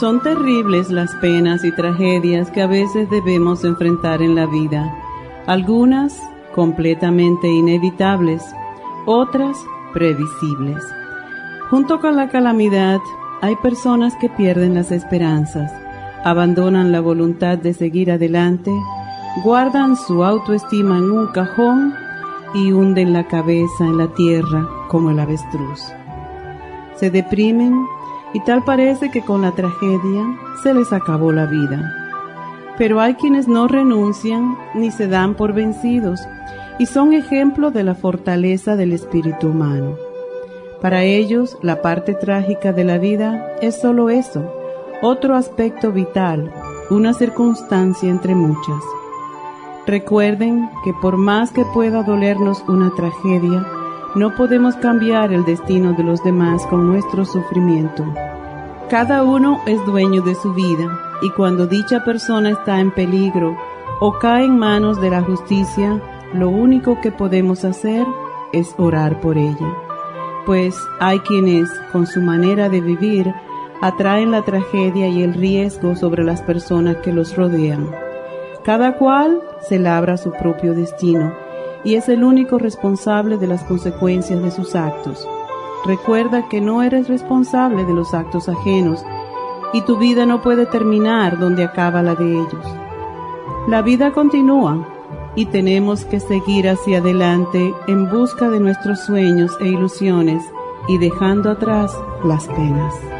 Son terribles las penas y tragedias que a veces debemos enfrentar en la vida, algunas completamente inevitables, otras previsibles. Junto con la calamidad hay personas que pierden las esperanzas, abandonan la voluntad de seguir adelante, guardan su autoestima en un cajón y hunden la cabeza en la tierra como el avestruz. Se deprimen y tal parece que con la tragedia se les acabó la vida. Pero hay quienes no renuncian ni se dan por vencidos y son ejemplo de la fortaleza del espíritu humano. Para ellos, la parte trágica de la vida es solo eso, otro aspecto vital, una circunstancia entre muchas. Recuerden que por más que pueda dolernos una tragedia, no podemos cambiar el destino de los demás con nuestro sufrimiento. Cada uno es dueño de su vida y cuando dicha persona está en peligro o cae en manos de la justicia, lo único que podemos hacer es orar por ella. Pues hay quienes, con su manera de vivir, atraen la tragedia y el riesgo sobre las personas que los rodean. Cada cual se labra su propio destino y es el único responsable de las consecuencias de sus actos. Recuerda que no eres responsable de los actos ajenos y tu vida no puede terminar donde acaba la de ellos. La vida continúa y tenemos que seguir hacia adelante en busca de nuestros sueños e ilusiones y dejando atrás las penas.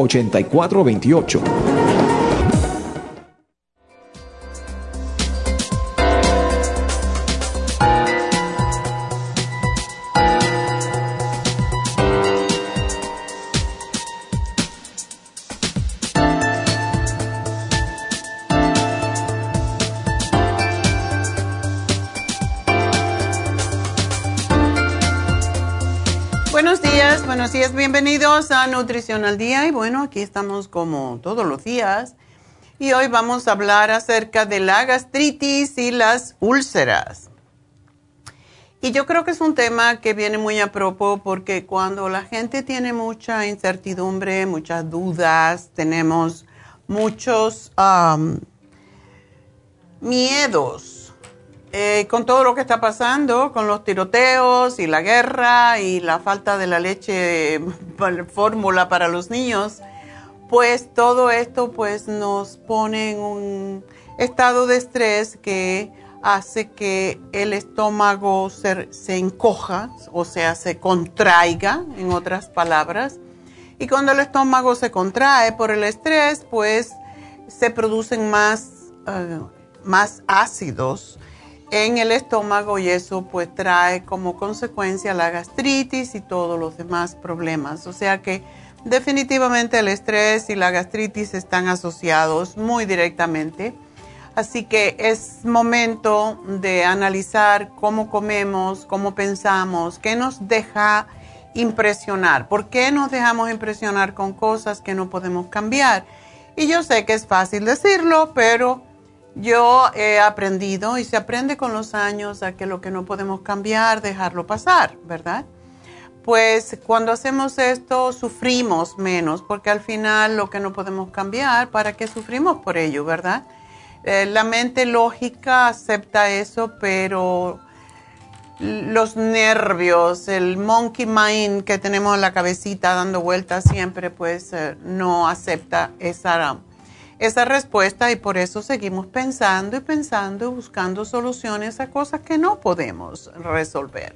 8428. bienvenidos a Nutrición al Día y bueno, aquí estamos como todos los días y hoy vamos a hablar acerca de la gastritis y las úlceras. Y yo creo que es un tema que viene muy a propósito porque cuando la gente tiene mucha incertidumbre, muchas dudas, tenemos muchos miedos eh, con todo lo que está pasando, con los tiroteos y la guerra y la falta de la leche fórmula para los niños, pues todo esto pues nos pone en un estado de estrés que hace que el estómago se, se encoja, o sea, se contraiga, en otras palabras, Y cuando el estómago se contrae por el estrés, pues se producen más, eh, más ácidos en el estómago y eso pues trae como consecuencia la gastritis y todos los demás problemas. O sea que definitivamente el estrés y la gastritis están asociados muy directamente. Así que es momento de analizar cómo comemos, cómo pensamos, qué nos deja impresionar, por qué nos dejamos impresionar con cosas que no podemos cambiar. Y yo sé que es fácil decirlo, pero yo he aprendido y se aprende con los años a que lo que no podemos cambiar, dejarlo pasar, ¿verdad? Pues cuando hacemos esto sufrimos menos, porque al final lo que no podemos cambiar, ¿para qué sufrimos por ello, verdad? Eh, la mente lógica acepta eso, pero los nervios, el monkey mind que tenemos en la cabecita dando vueltas siempre, pues eh, no acepta esa esa respuesta y por eso seguimos pensando y pensando y buscando soluciones a cosas que no podemos resolver.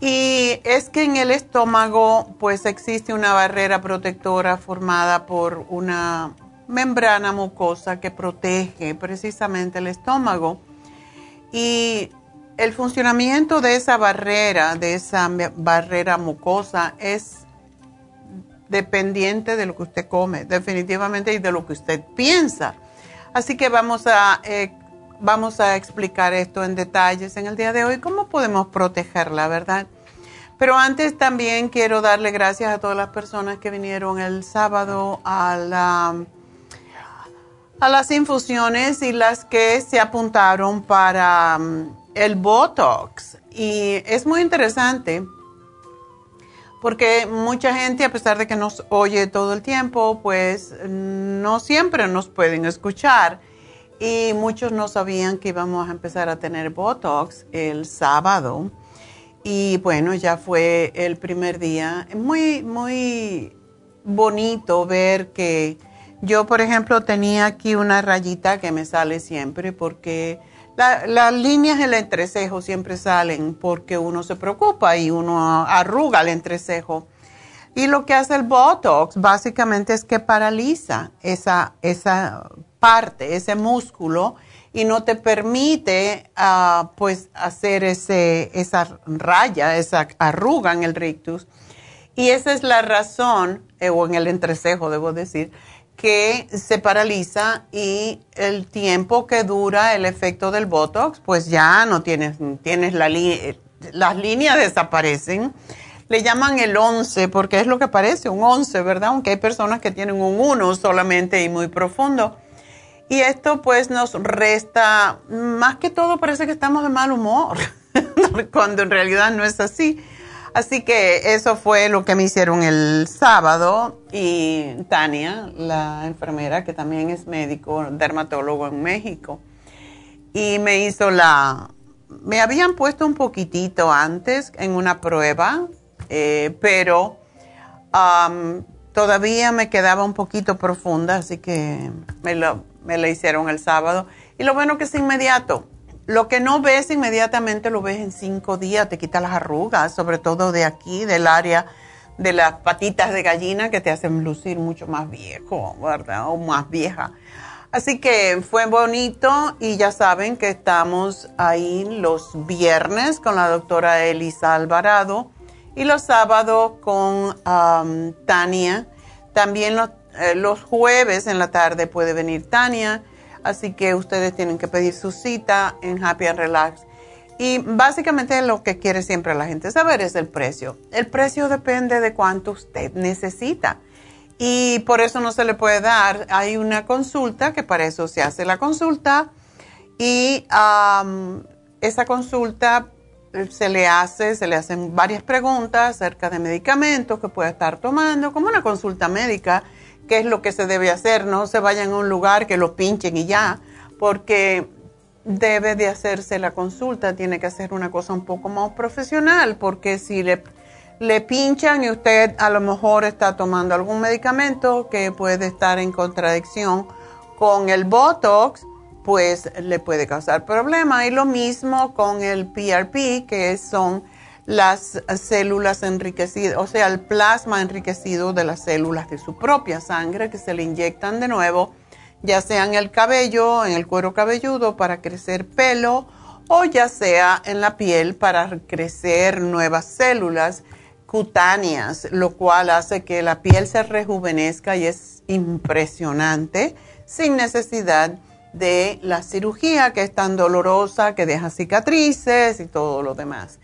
Y es que en el estómago pues existe una barrera protectora formada por una membrana mucosa que protege precisamente el estómago. Y el funcionamiento de esa barrera, de esa barrera mucosa, es dependiente de lo que usted come, definitivamente, y de lo que usted piensa. Así que vamos a, eh, vamos a explicar esto en detalles en el día de hoy, cómo podemos protegerla, ¿verdad? Pero antes también quiero darle gracias a todas las personas que vinieron el sábado a, la, a las infusiones y las que se apuntaron para mm, el Botox. Y es muy interesante porque mucha gente, a pesar de que nos oye todo el tiempo, pues no siempre nos pueden escuchar. Y muchos no sabían que íbamos a empezar a tener Botox el sábado. Y bueno, ya fue el primer día. Muy, muy bonito ver que yo, por ejemplo, tenía aquí una rayita que me sale siempre porque las líneas del entrecejo siempre salen porque uno se preocupa y uno arruga el entrecejo. Y lo que hace el Botox básicamente es que paraliza esa, esa parte, ese músculo, y no te permite ah, pues hacer ese, esa raya, esa arruga en el rictus. Y esa es la razón, eh, o en el entrecejo, debo decir, que se paraliza y el tiempo que dura el efecto del Botox, pues ya no tienes, tienes la las líneas desaparecen. Le llaman el 11 porque es lo que parece, un 11, ¿verdad? Aunque hay personas que tienen un 1 solamente y muy profundo. Y esto pues nos resta, más que todo parece que estamos de mal humor, cuando en realidad no es así Así que eso fue lo que me hicieron el sábado. Y Tania, la enfermera que también es médico, dermatólogo en México, y me hizo la... Me habían puesto un poquitito antes en una prueba, eh, pero todavía me quedaba un poquito profunda, así que me, lo, me la hicieron el sábado. Y lo bueno que es inmediato lo que no ves inmediatamente lo ves en cinco días, te quita las arrugas, sobre todo de aquí, del área de las patitas de gallina que te hacen lucir mucho más viejo, ¿verdad? O más vieja. Así que fue bonito y ya saben que estamos ahí los viernes con la doctora Elisa Alvarado y los sábados con Tania. También los, eh, los jueves en la tarde puede venir Tania Así que ustedes tienen que pedir su cita en Happy and Relax. Y básicamente lo que quiere siempre la gente saber es el precio. El precio depende de cuánto usted necesita. Y por eso no se le puede dar. Hay una consulta que para eso se hace la consulta. Y esa consulta se le hace, se le hacen varias preguntas acerca de medicamentos que puede estar tomando, como una consulta médica qué es lo que se debe hacer. No se vayan a un lugar que lo pinchen y ya, porque debe de hacerse la consulta, tiene que hacer una cosa un poco más profesional, porque si le, le pinchan y usted a lo mejor está tomando algún medicamento que puede estar en contradicción con el Botox, pues le puede causar problemas. Y lo mismo con el PRP, que son las células enriquecidas, o sea, el plasma enriquecido de las células de su propia sangre que se le inyectan de nuevo, ya sea en el cabello, en el cuero cabelludo para crecer pelo o ya sea en la piel para crecer nuevas células cutáneas, lo cual hace que la piel se rejuvenezca y es impresionante sin necesidad de la cirugía que es tan dolorosa, que deja cicatrices y todo lo demás.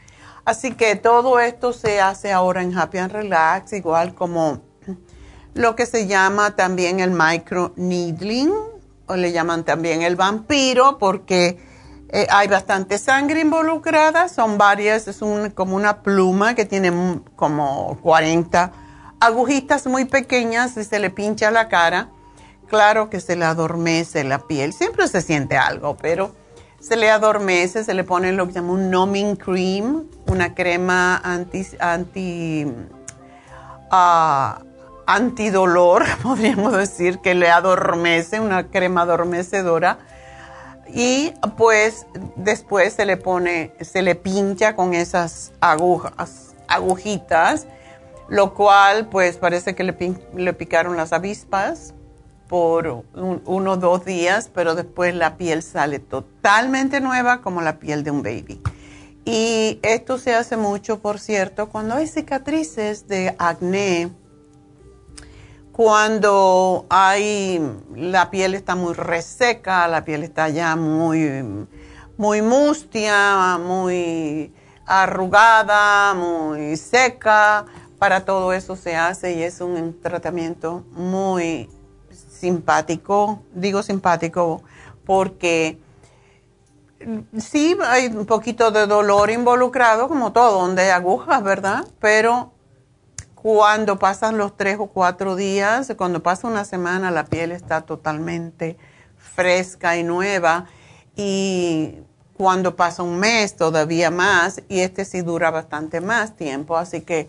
Así que todo esto se hace ahora en Happy and Relax, igual como lo que se llama también el micro needling, o le llaman también el vampiro, porque eh, hay bastante sangre involucrada, son varias, es como una pluma que tiene como 40 agujitas muy pequeñas y se le pincha la cara. Claro que se le adormece la piel, siempre se siente algo, pero se le adormece, se le pone lo que llama un numbing cream, una crema anti, anti uh, antidolor, podríamos decir, que le adormece, una crema adormecedora. Y pues después se le pone, se le pincha con esas agujas, agujitas, lo cual pues parece que le, le picaron las avispas por uno o dos días, pero después la piel sale totalmente nueva como la piel de un baby. Y esto se hace mucho, por cierto, cuando hay cicatrices de acné, cuando hay la piel está muy reseca, la piel está ya muy, muy mustia, muy arrugada, muy seca. Para todo eso se hace y es un tratamiento muy simpático, digo simpático porque sí hay un poquito de dolor involucrado, como todo, donde hay agujas, ¿verdad? Pero cuando pasan los tres o cuatro días, cuando pasa una semana, la piel está totalmente fresca y nueva. Y cuando pasa un mes, todavía más. Y este sí dura bastante más tiempo. Así que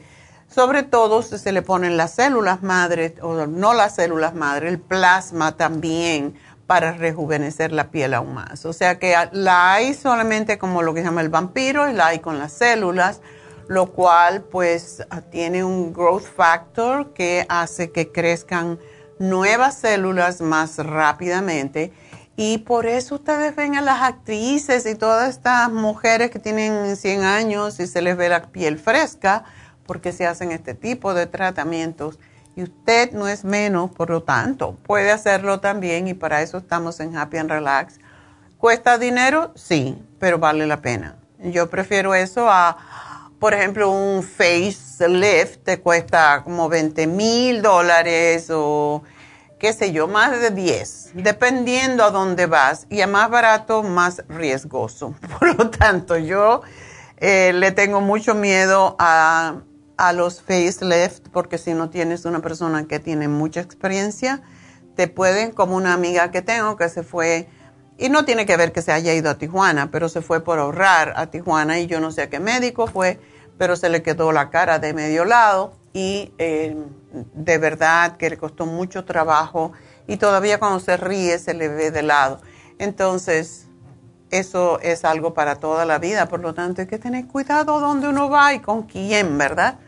sobre todo si se le ponen las células madre, o no las células madre, el plasma también para rejuvenecer la piel aún más. O sea que la hay solamente como lo que se llama el vampiro y la hay con las células, lo cual pues tiene un growth factor que hace que crezcan nuevas células más rápidamente. Y por eso ustedes ven a las actrices y todas estas mujeres que tienen 100 años y se les ve la piel fresca, porque se hacen este tipo de tratamientos y usted no es menos, por lo tanto, puede hacerlo también y para eso estamos en Happy and Relax. ¿Cuesta dinero? Sí, pero vale la pena. Yo prefiero eso a, por ejemplo, un facelift te cuesta como 20 mil dólares o qué sé yo, más de 10, dependiendo a dónde vas. Y a más barato, más riesgoso. Por lo tanto, yo eh, le tengo mucho miedo a a los facelift, porque si no tienes una persona que tiene mucha experiencia, te pueden, como una amiga que tengo que se fue, y no tiene que ver que se haya ido a Tijuana, pero se fue por ahorrar a Tijuana y yo no sé a qué médico fue, pero se le quedó la cara de medio lado y eh, de verdad que le costó mucho trabajo y todavía cuando se ríe se le ve de lado. Entonces, eso es algo para toda la vida, por lo tanto hay que tener cuidado dónde uno va y con quién, ¿verdad?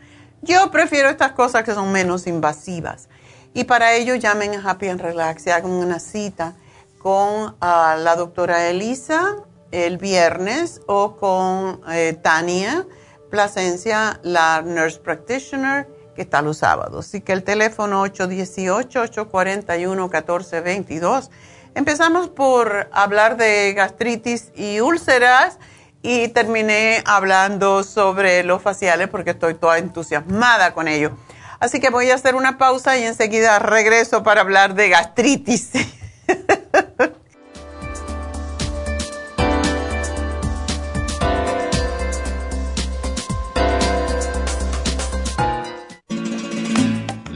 Yo prefiero estas cosas que son menos invasivas. Y para ello llamen a Happy and Relax y hagan una cita con ah, la doctora Elisa el viernes o con eh, Tania Plasencia, la nurse practitioner, que está los sábados. Así que el teléfono 818-841-1422. Empezamos por hablar de gastritis y úlceras y terminé hablando sobre los faciales porque estoy toda entusiasmada con ello. Así que voy a hacer una pausa y enseguida regreso para hablar de gastritis.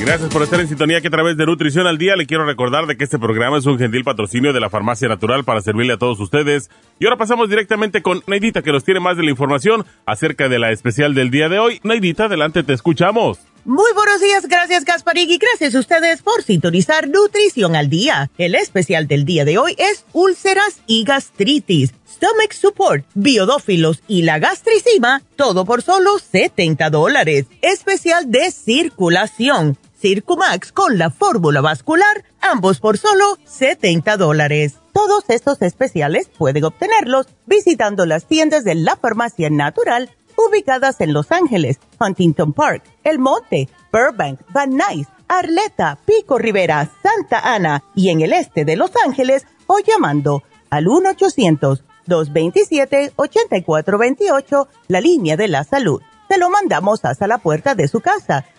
Gracias por estar en sintonía que a través de Nutrición al Día le quiero recordar de que este programa es un gentil patrocinio de la Farmacia Natural para servirle a todos ustedes. Y ahora pasamos directamente con Neidita que nos tiene más de la información acerca de la especial del día de hoy. Neidita, adelante, te escuchamos. Muy buenos días, gracias Gasparig y gracias a ustedes por sintonizar Nutrición al Día. El especial del día de hoy es úlceras y gastritis, stomach support, biodófilos y la gastricima, todo por solo 70 dólares. Especial de circulación Circumax con la fórmula vascular, ambos por solo 70 dólares. Todos estos especiales pueden obtenerlos visitando las tiendas de la farmacia natural ubicadas en Los Ángeles, Huntington Park, El Monte, Burbank, Van Nuys, Arleta, Pico Rivera, Santa Ana y en el este de Los Ángeles o llamando al 1-800-227-8428, la línea de la salud. Se lo mandamos hasta la puerta de su casa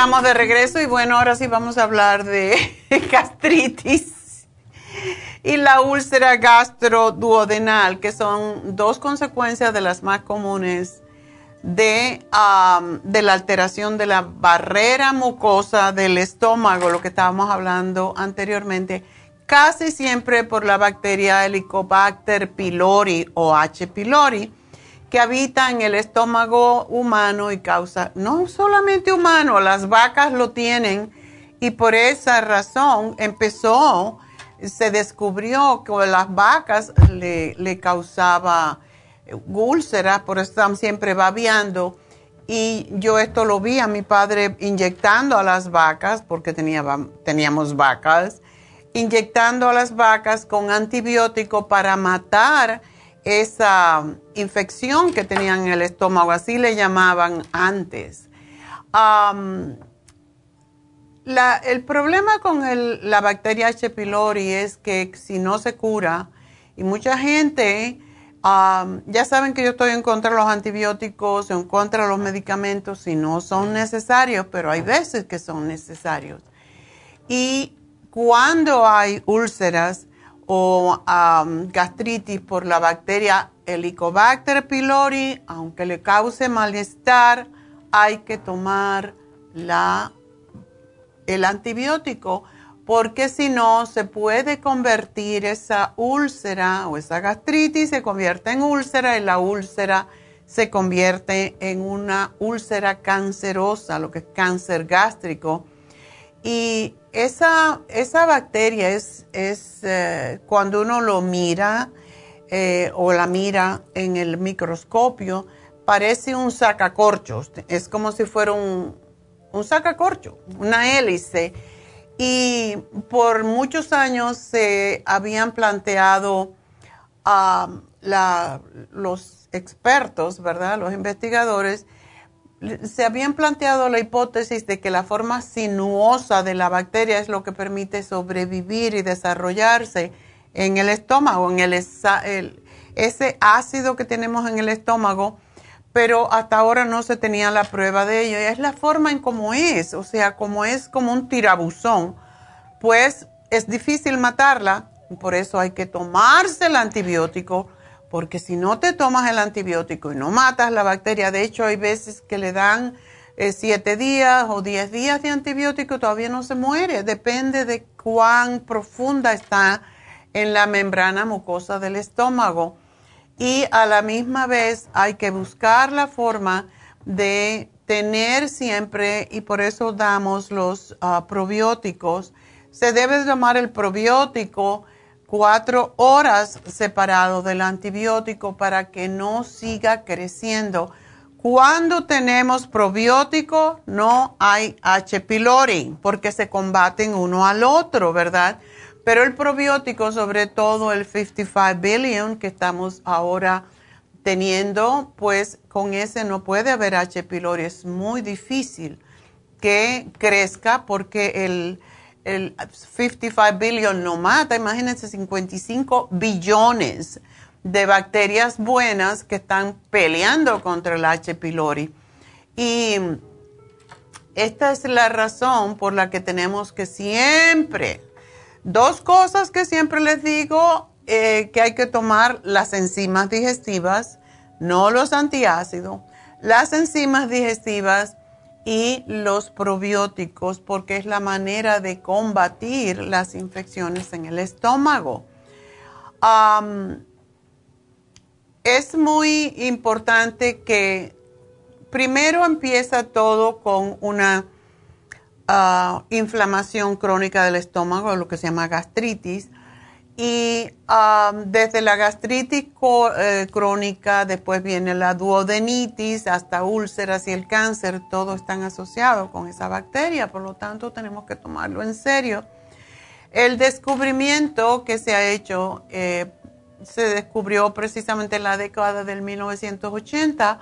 Estamos de regreso y bueno, ahora sí vamos a hablar de gastritis y la úlcera gastroduodenal, que son dos consecuencias de las más comunes de, de la alteración de la barrera mucosa del estómago, lo que estábamos hablando anteriormente, casi siempre por la bacteria Helicobacter pylori o H. pylori que habita en el estómago humano y causa, no solamente humano, las vacas lo tienen y por esa razón empezó, se descubrió que las vacas le, le causaba úlceras, por eso están siempre babeando. Y yo esto lo vi a mi padre inyectando a las vacas, porque tenía, teníamos vacas, inyectando a las vacas con antibiótico para matar esa infección que tenían en el estómago, así le llamaban antes. el problema con la bacteria H. pylori es que si no se cura, y mucha gente, ya saben que yo estoy en contra de los antibióticos, en contra de los medicamentos, si no son necesarios, pero hay veces que son necesarios. Y cuando hay úlceras, o gastritis por la bacteria Helicobacter pylori, aunque le cause malestar, hay que tomar el antibiótico porque si no se puede convertir esa úlcera o esa gastritis se convierte en úlcera y la úlcera se convierte en una úlcera cancerosa, lo que es cáncer gástrico. Y esa, esa bacteria es, es eh, cuando uno lo mira eh, o la mira en el microscopio, parece un sacacorcho. Es como si fuera un, un sacacorcho, una hélice. Y por muchos años se habían planteado a los expertos, ¿verdad? Los investigadores, se habían planteado la hipótesis de que la forma sinuosa de la bacteria es lo que permite sobrevivir y desarrollarse en el estómago, en el, ese ácido que tenemos en el estómago pero hasta ahora no se tenía la prueba de ello. Y es la forma en cómo es, o sea, como es como un tirabuzón, pues es difícil matarla, por eso hay que tomarse el antibiótico, porque si no te tomas el antibiótico y no matas la bacteria, de hecho hay veces que le dan eh, siete días o diez días de antibiótico, todavía no se muere, depende de cuán profunda está en la membrana mucosa del estómago. Y a la misma vez hay que buscar la forma de tener siempre, y por eso damos los ah, probióticos, se debe tomar el probiótico cuatro horas separado del antibiótico para que no siga creciendo. Cuando tenemos probiótico no hay H. pylori porque se combaten uno al otro, ¿verdad? Pero el probiótico, sobre todo el 55 billion que estamos ahora teniendo, pues con ese no puede haber H. pylori. Es muy difícil que crezca porque el, el 55 billion no mata. Imagínense 55 billones de bacterias buenas que están peleando contra el H. pylori. Y esta es la razón por la que tenemos que siempre Dos cosas que siempre les digo eh, que hay que tomar las enzimas digestivas, no los antiácidos, las enzimas digestivas y los probióticos porque es la manera de combatir las infecciones en el estómago. es muy importante que primero empieza todo con una Ah, inflamación crónica del estómago, lo que se llama gastritis. Y ah, desde la gastritis eh, crónica, después viene la duodenitis, hasta úlceras y el cáncer, todos están asociados con esa bacteria, por lo tanto tenemos que tomarlo en serio. El descubrimiento que se ha hecho eh, se descubrió precisamente en la década del 1980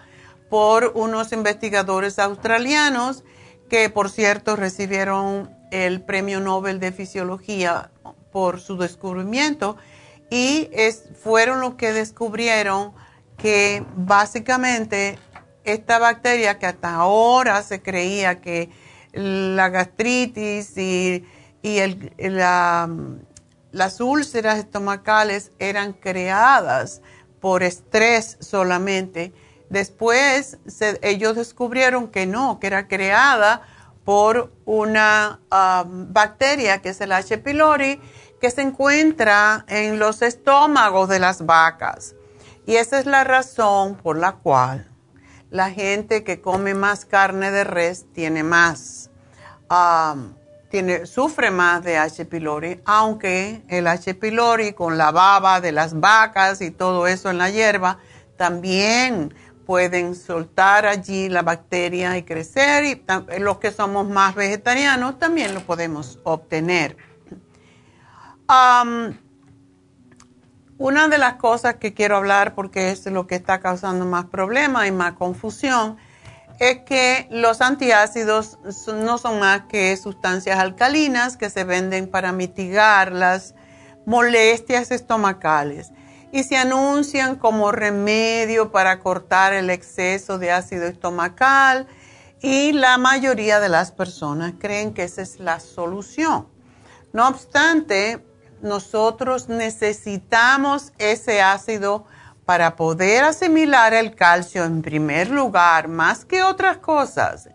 por unos investigadores australianos que por cierto recibieron el Premio Nobel de Fisiología por su descubrimiento y fueron los que descubrieron que básicamente esta bacteria que hasta ahora se creía que la gastritis y, las úlceras estomacales eran creadas por estrés solamente, Después ellos descubrieron que no, que era creada por una um, bacteria que es el H. pylori que se encuentra en los estómagos de las vacas. Y esa es la razón por la cual la gente que come más carne de res tiene más, um, tiene, sufre más de H. pylori, aunque el H. pylori con la baba de las vacas y todo eso en la hierba también pueden soltar allí la bacteria y crecer y los que somos más vegetarianos también lo podemos obtener. una de las cosas que quiero hablar, porque es lo que está causando más problemas y más confusión, es que los antiácidos no son más que sustancias alcalinas que se venden para mitigar las molestias estomacales y se anuncian como remedio para cortar el exceso de ácido estomacal y la mayoría de las personas creen que esa es la solución. No obstante, nosotros necesitamos ese ácido para poder asimilar el calcio en primer lugar, más que otras cosas.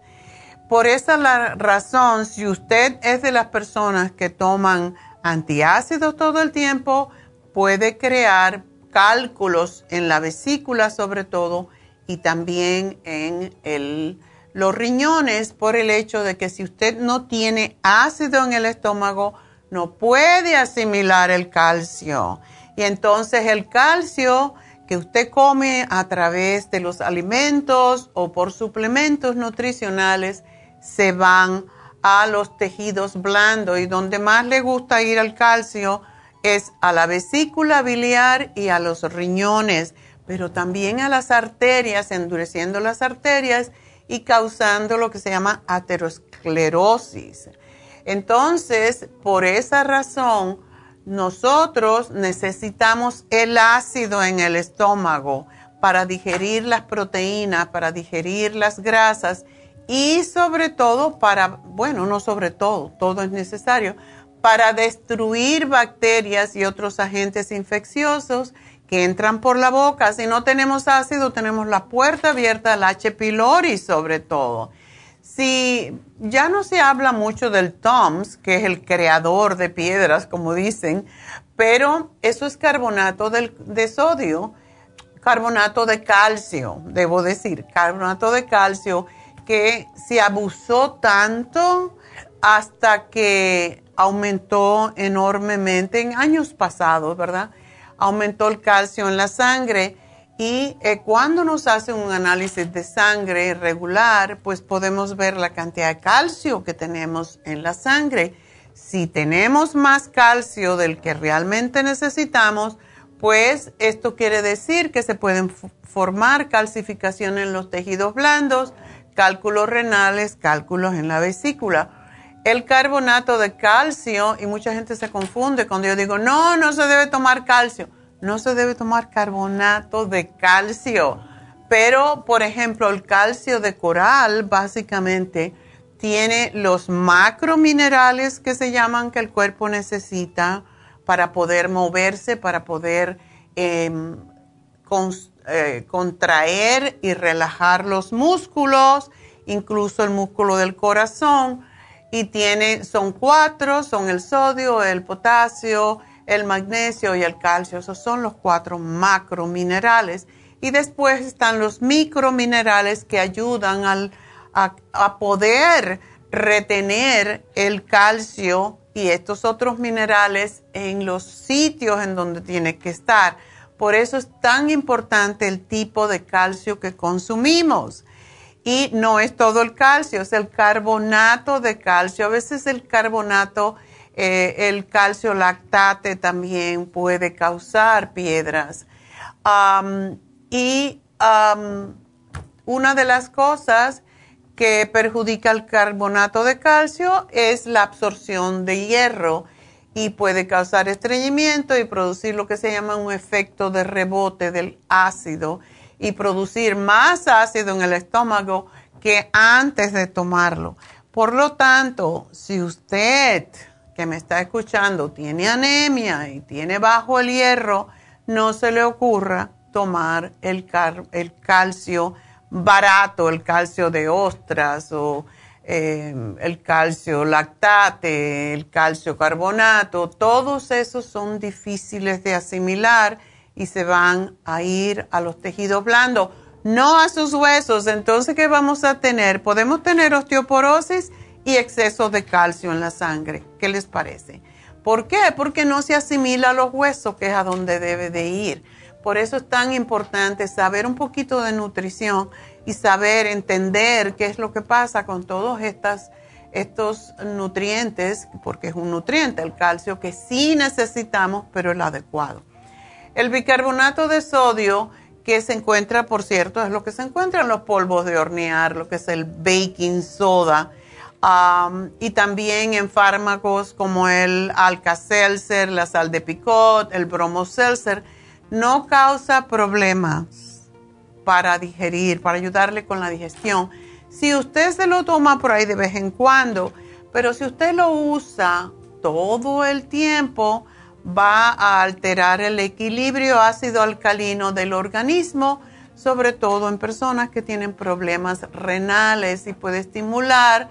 Por esa razón, si usted es de las personas que toman antiácidos todo el tiempo, puede crear cálculos en la vesícula sobre todo y también en los riñones por el hecho de que si usted no tiene ácido en el estómago, no puede asimilar el calcio. Y entonces el calcio que usted come a través de los alimentos o por suplementos nutricionales se van a los tejidos blandos y donde más le gusta ir al calcio es a la vesícula biliar y a los riñones, pero también a las arterias, endureciendo las arterias y causando lo que se llama aterosclerosis. Entonces, por esa razón, nosotros necesitamos el ácido en el estómago para digerir las proteínas, para digerir las grasas y sobre todo para, bueno, no sobre todo, todo es necesario, para destruir bacterias y otros agentes infecciosos que entran por la boca. Si no tenemos ácido, tenemos la puerta abierta al H. pylori sobre todo. Si ya no se habla mucho del TOMS, que es el creador de piedras, como dicen, pero eso es carbonato de sodio, carbonato de calcio, debo decir, carbonato de calcio que se abusó tanto hasta que aumentó enormemente en años pasados, ¿verdad? Aumentó el calcio en la sangre y eh, cuando nos hacen un análisis de sangre regular, pues podemos ver la cantidad de calcio que tenemos en la sangre. Si tenemos más calcio del que realmente necesitamos, pues esto quiere decir que se pueden formar calcificación en los tejidos blandos, cálculos renales, cálculos en la vesícula el carbonato de calcio, y mucha gente se confunde cuando yo digo, no, no se debe tomar calcio. No se debe tomar carbonato de calcio. Pero, por ejemplo, el calcio de coral básicamente tiene los macrominerales que se llaman que el cuerpo necesita para poder moverse, para poder em, eh, contraer y relajar los músculos, incluso el músculo del corazón y tiene, son cuatro, son el sodio, el potasio, el magnesio y el calcio. Esos son los cuatro macrominerales. Y después están los microminerales que ayudan a, a poder retener el calcio y estos otros minerales en los sitios en donde tiene que estar. Por eso es tan importante el tipo de calcio que consumimos. Y no es todo el calcio, es el carbonato de calcio. A veces el carbonato, eh, el calcio lactate también puede causar piedras. y una de las cosas que perjudica el carbonato de calcio es la absorción de hierro y puede causar estreñimiento y producir lo que se llama un efecto de rebote del ácido y producir más ácido en el estómago que antes de tomarlo. Por lo tanto, si usted que me está escuchando tiene anemia y tiene bajo el hierro, no se le ocurra tomar el, el calcio barato, el calcio de ostras o eh, el calcio lactate, el calcio carbonato, todos esos son difíciles de asimilar y se van a ir a los tejidos blandos, no a sus huesos. Entonces, ¿qué vamos a tener? Podemos tener osteoporosis y exceso de calcio en la sangre. ¿Qué les parece? ¿Por qué? Porque no se asimila a los huesos, que es a donde debe de ir. Por eso es tan importante saber un poquito de nutrición y saber entender qué es lo que pasa con todos estos nutrientes, porque es un nutriente, el calcio, que sí necesitamos, pero el adecuado. El bicarbonato de sodio que se encuentra, por cierto, es lo que se encuentra en los polvos de hornear, lo que es el baking soda, y también en fármacos como el Alka-Seltzer, la sal de picot, el bromo-seltzer, no causa problemas para digerir, para ayudarle con la digestión. Si usted se lo toma por ahí de vez en cuando, pero si usted lo usa todo el tiempo, va a alterar el equilibrio ácido-alcalino del organismo, sobre todo en personas que tienen problemas renales y puede estimular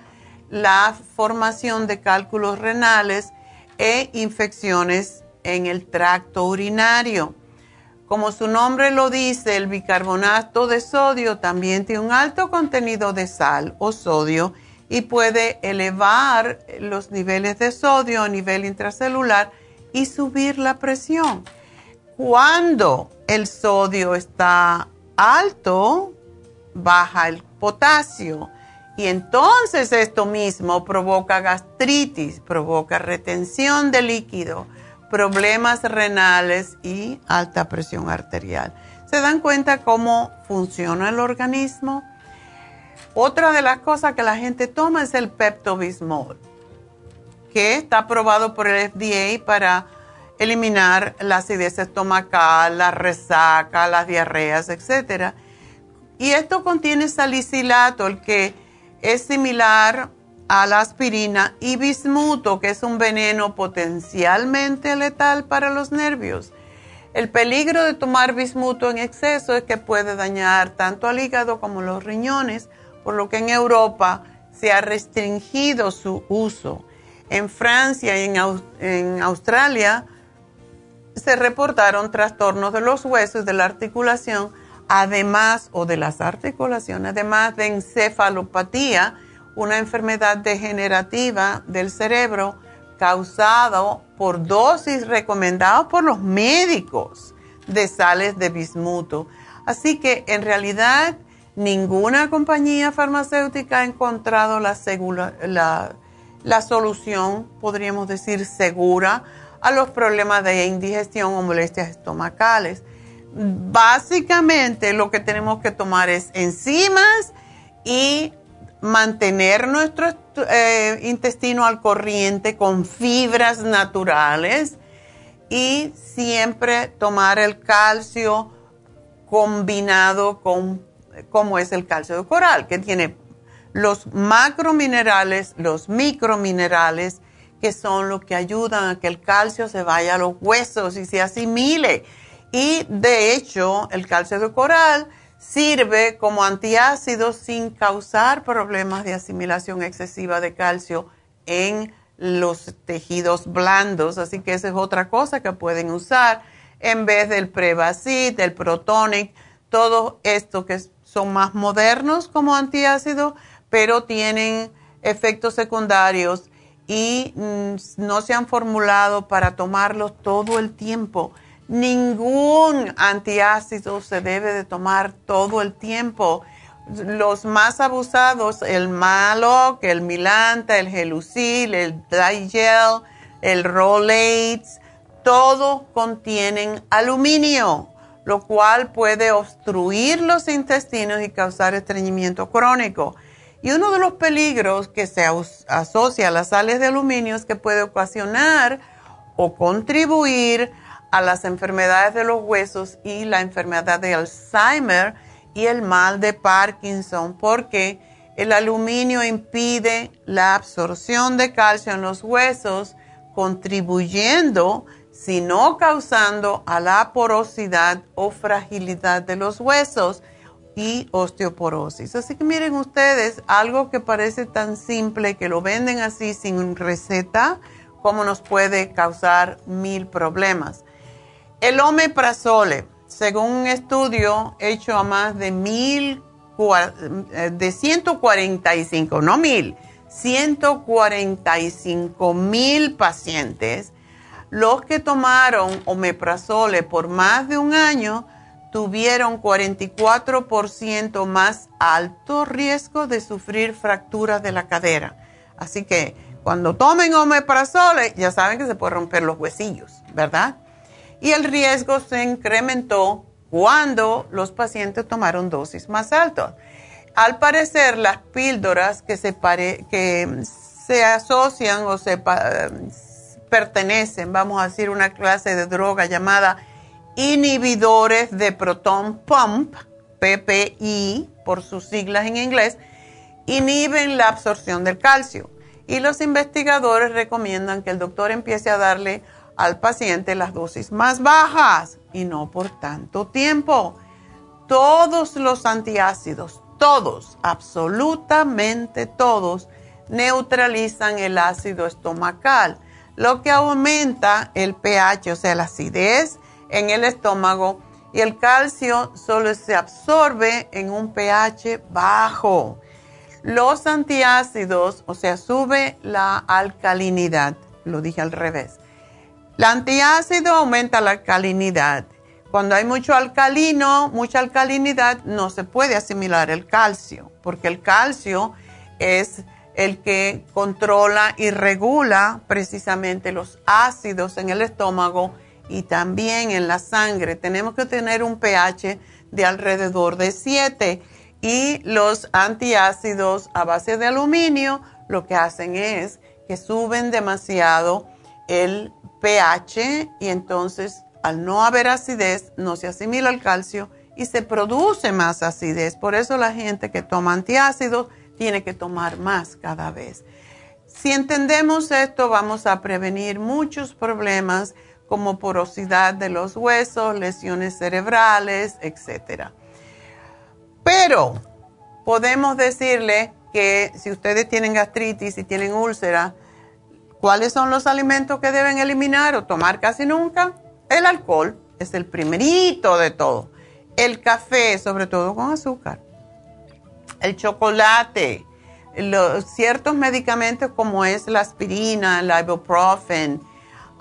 la formación de cálculos renales e infecciones en el tracto urinario. Como su nombre lo dice, el bicarbonato de sodio también tiene un alto contenido de sal o sodio y puede elevar los niveles de sodio a nivel intracelular y subir la presión. Cuando el sodio está alto, baja el potasio y entonces esto mismo provoca gastritis, provoca retención de líquido, problemas renales y alta presión arterial. ¿Se dan cuenta cómo funciona el organismo? Otra de las cosas que la gente toma es el Pepto-Bismol que está aprobado por el FDA para eliminar la acidez estomacal, la resaca, las diarreas, etc. Y esto contiene salicilato, el que es similar a la aspirina, y bismuto, que es un veneno potencialmente letal para los nervios. El peligro de tomar bismuto en exceso es que puede dañar tanto al hígado como los riñones, por lo que en Europa se ha restringido su uso. En Francia y en, Australia se reportaron trastornos de los huesos de la articulación, además, o de las articulaciones, además de encefalopatía, una enfermedad degenerativa del cerebro causado por dosis recomendadas por los médicos de sales de bismuto. Así que en realidad ninguna compañía farmacéutica ha encontrado la, la, la solución, podríamos decir, segura a los problemas de indigestión o molestias estomacales. Básicamente lo que tenemos que tomar es enzimas y mantener nuestro eh, intestino al corriente con fibras naturales y siempre tomar el calcio combinado con, como es el calcio de coral, que tiene los macrominerales, los microminerales, que son los que ayudan a que el calcio se vaya a los huesos y se asimile. Y de hecho, el calcio de coral sirve como antiácido sin causar problemas de asimilación excesiva de calcio en los tejidos blandos. Así que esa es otra cosa que pueden usar en vez del Prevacid, del Protonic, todo esto que son más modernos como antiácido, pero tienen efectos secundarios y mm, no se han formulado para tomarlos todo el tiempo. Ningún antiácido se debe de tomar todo el tiempo. Los más abusados, el Maloc, el Milanta, el Gelucil, el Digel, el Rolaids, todos contienen aluminio, lo cual puede obstruir los intestinos y causar estreñimiento crónico. Y uno de los peligros que se asocia a las sales de aluminio es que puede ocasionar o contribuir a las enfermedades de los huesos y la enfermedad de Alzheimer y el mal de Parkinson, porque el aluminio impide la absorción de calcio en los huesos, contribuyendo, si no causando, a la porosidad o fragilidad de los huesos y osteoporosis. Así que miren ustedes, algo que parece tan simple que lo venden así sin receta, como nos puede causar mil problemas. El omeprazole, según un estudio hecho a más de mil, eh, de 145, no mil, 145 mil pacientes, los que tomaron omeprazole por más de un año tuvieron 44% más alto riesgo de sufrir fracturas de la cadera. Así que cuando tomen omeprazole, ya saben que se pueden romper los huesillos, ¿verdad? y el riesgo se incrementó cuando los pacientes tomaron dosis más altas. Al parecer, las píldoras que se, que se asocian o se pertenecen, vamos a decir, una clase de droga llamada inhibidores de proton pump, PPI, por sus siglas en inglés, inhiben la absorción del calcio. Y los investigadores recomiendan que el doctor empiece a darle al paciente las dosis más bajas y no por tanto tiempo. Todos los antiácidos, todos, absolutamente todos, neutralizan el ácido estomacal, lo que aumenta el pH, o sea, la acidez en el estómago y el calcio solo se absorbe en un pH bajo. Los antiácidos, o sea, sube la alcalinidad, lo dije al revés. El antiácido aumenta la alcalinidad. Cuando hay mucho alcalino, mucha alcalinidad, no se puede asimilar el calcio, porque el calcio es el que controla y regula precisamente los ácidos en el estómago y también en la sangre. Tenemos que tener un pH de alrededor de 7 y los antiácidos a base de aluminio lo que hacen es que suben demasiado el pH y entonces al no haber acidez no se asimila el calcio y se produce más acidez. Por eso la gente que toma antiácidos tiene que tomar más cada vez. Si entendemos esto, vamos a prevenir muchos problemas como porosidad de los huesos, lesiones cerebrales, etc. Pero podemos decirle que si ustedes tienen gastritis y tienen úlcera, ¿cuáles son los alimentos que deben eliminar o tomar casi nunca? El alcohol es el primerito de todo. El café, sobre todo con azúcar. El chocolate. Los, ciertos medicamentos como es la aspirina, el ibuprofen,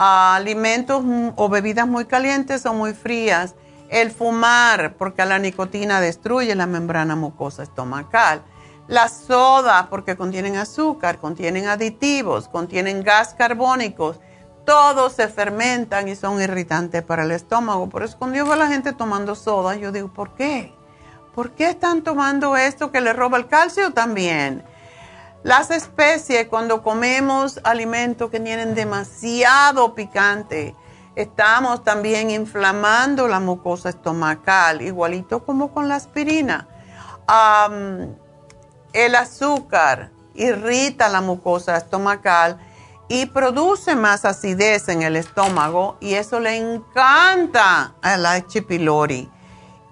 alimentos o bebidas muy calientes o muy frías, el fumar, porque la nicotina destruye la membrana mucosa estomacal, las sodas, porque contienen azúcar, contienen aditivos, contienen gas carbónicos, todos se fermentan y son irritantes para el estómago. Por eso cuando yo veo a la gente tomando soda, yo digo, ¿por qué? ¿Por qué están tomando esto que le roba el calcio también? Las especies, cuando comemos alimentos que tienen demasiado picante, estamos también inflamando la mucosa estomacal, igualito como con la aspirina. el azúcar irrita la mucosa estomacal y produce más acidez en el estómago y eso le encanta a la H. pylori,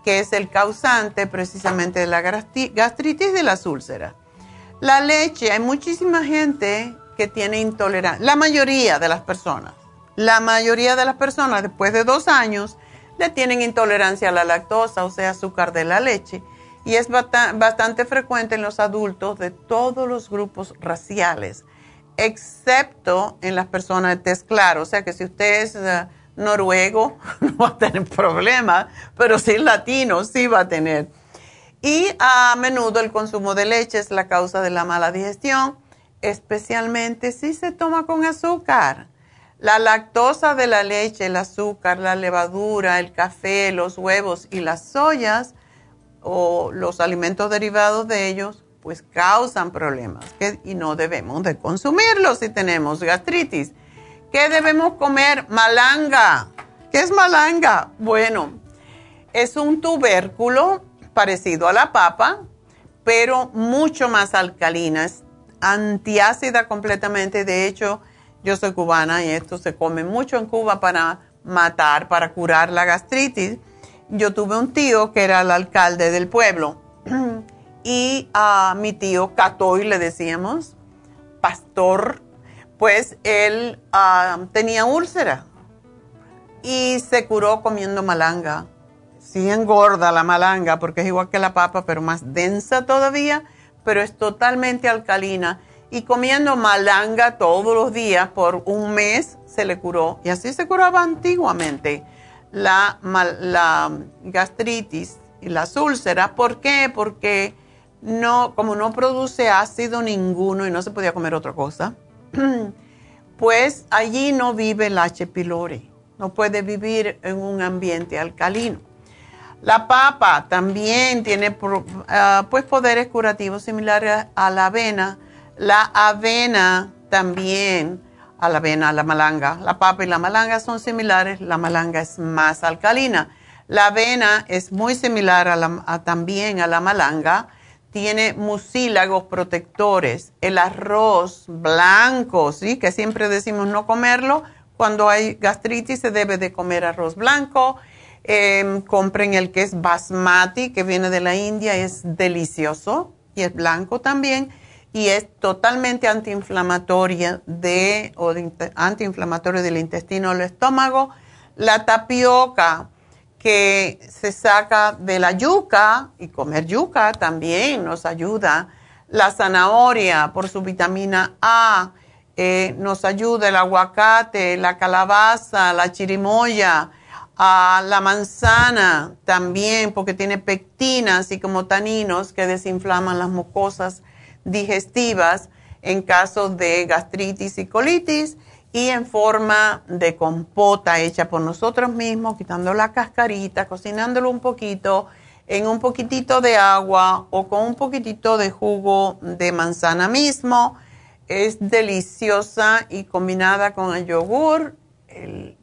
que es el causante precisamente de la gastritis de las úlceras. La leche, hay muchísima gente que tiene intolerancia, la mayoría de las personas, la mayoría de las personas después de dos años le tienen intolerancia a la lactosa, o sea, azúcar de la leche, y es bastante frecuente en los adultos de todos los grupos raciales excepto en las personas de test claro. O sea que si usted es eh, noruego, no va a tener problemas, pero si es latino, sí va a tener. Y a menudo el consumo de leche es la causa de la mala digestión, especialmente si se toma con azúcar. La lactosa de la leche, el azúcar, la levadura, el café, los huevos y las soyas o los alimentos derivados de ellos pues causan problemas y no debemos de consumirlos si tenemos gastritis. ¿Qué debemos comer? Malanga. ¿Qué es malanga? Bueno, es un tubérculo parecido a la papa, pero mucho más alcalina. Es antiácida completamente. De hecho, yo soy cubana y esto se come mucho en Cuba para matar, para curar la gastritis. Yo tuve un tío que era el alcalde del pueblo y a mi tío Catoy le decíamos, pastor, pues él ah, tenía úlcera y se curó comiendo malanga. Sí engorda la malanga porque es igual que la papa, pero más densa todavía, pero es totalmente alcalina. Y comiendo malanga todos los días por un mes se le curó. Y así se curaba antiguamente la, gastritis y las úlceras. ¿Por qué? Porque no, como no produce ácido ninguno y no se podía comer otra cosa, pues allí no vive el H. pylori, no puede vivir en un ambiente alcalino. La papa también tiene ah, pues poderes curativos similares a la avena. La avena también, a la avena, a la malanga. La papa y la malanga son similares, la malanga es más alcalina. La avena es muy similar a también a la malanga tiene mucílagos protectores, el arroz blanco, ¿sí? que siempre decimos no comerlo, cuando hay gastritis se debe de comer arroz blanco. Em, compren el que es basmati, que viene de la India, es delicioso y es blanco también y es totalmente antiinflamatorio de, o antiinflamatorio del intestino el estómago. La tapioca, que se saca de la yuca y comer yuca también nos ayuda. La zanahoria por su vitamina A eh, nos ayuda, el aguacate, la calabaza, la chirimoya, la manzana también porque tiene pectinas y como taninos que desinflaman las mucosas digestivas en caso de gastritis y colitis y en forma de compota hecha por nosotros mismos, quitando la cascarita, cocinándolo un poquito en un poquitito de agua o con un poquitito de jugo de manzana mismo. Es deliciosa y combinada con el yogur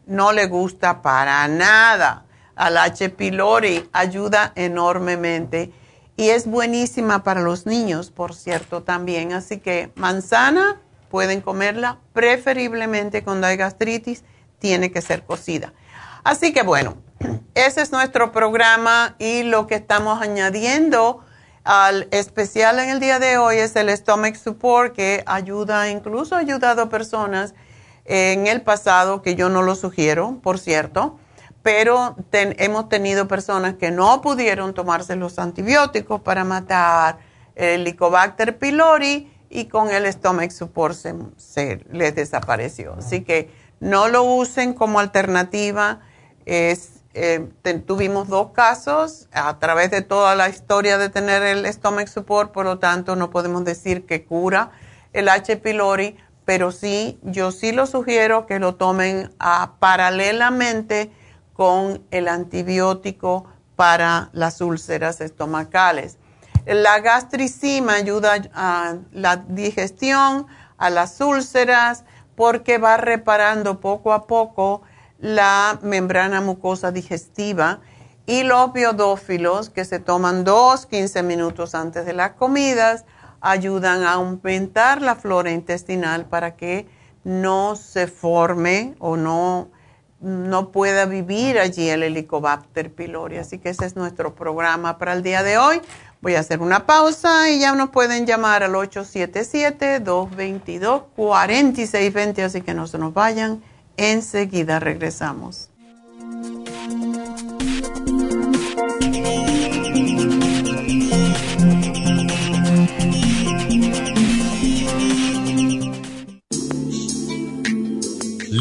no le gusta para nada. Al H. pylori ayuda enormemente y es buenísima para los niños, por cierto, también. Así que manzana pueden comerla, preferiblemente cuando hay gastritis, tiene que ser cocida. Así que bueno, ese es nuestro programa y lo que estamos añadiendo al especial en el día de hoy es el Stomach Support que ayuda, incluso ha ayudado a personas en el pasado, que yo no lo sugiero, por cierto, pero hemos tenido personas que no pudieron tomarse los antibióticos para matar el Helicobacter pylori y con el Stomach Support se, les desapareció. Así que no lo usen como alternativa. Es, eh, tuvimos dos casos a través de toda la historia de tener el Stomach Support, por lo tanto no podemos decir que cura el H. pylori, pero sí, yo sí lo sugiero que lo tomen ah, paralelamente con el antibiótico para las úlceras estomacales. La gastricima ayuda a la digestión, a las úlceras, porque va reparando poco a poco la membrana mucosa digestiva y los biodófilos que se toman dos, 15 minutos antes de las comidas ayudan a aumentar la flora intestinal para que no se forme o no no pueda vivir allí el Helicobacter pylori. Así que ese es nuestro programa para el día de hoy. Voy a hacer una pausa y ya nos pueden llamar al 877-222-4620, así que no se nos vayan. Enseguida regresamos.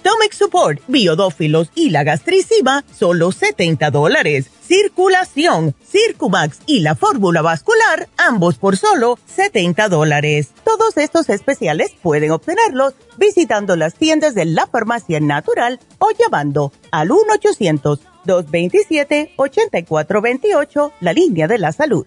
Stomach Support, Biodófilos y la gastricima, solo 70 dólares. Circulación, Circumax y la fórmula vascular, ambos por solo 70 dólares. Todos estos especiales pueden obtenerlos visitando las tiendas de la farmacia natural o llamando al 1-800-227-8428, la línea de la salud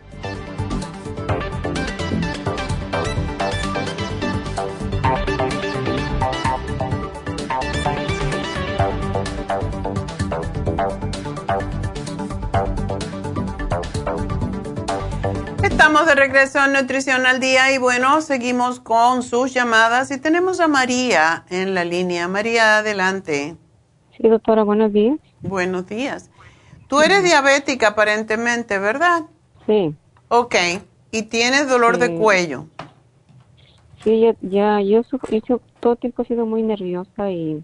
Regreso en Nutrición al Día y bueno, seguimos con sus llamadas y tenemos a María en la línea. María, adelante. Sí, doctora, buenos días. Buenos días. Tú eres diabética aparentemente, ¿verdad? Sí. Ok. ¿Y tienes dolor de cuello? Sí, ya, ya yo, yo, todo el tiempo he sido muy nerviosa y,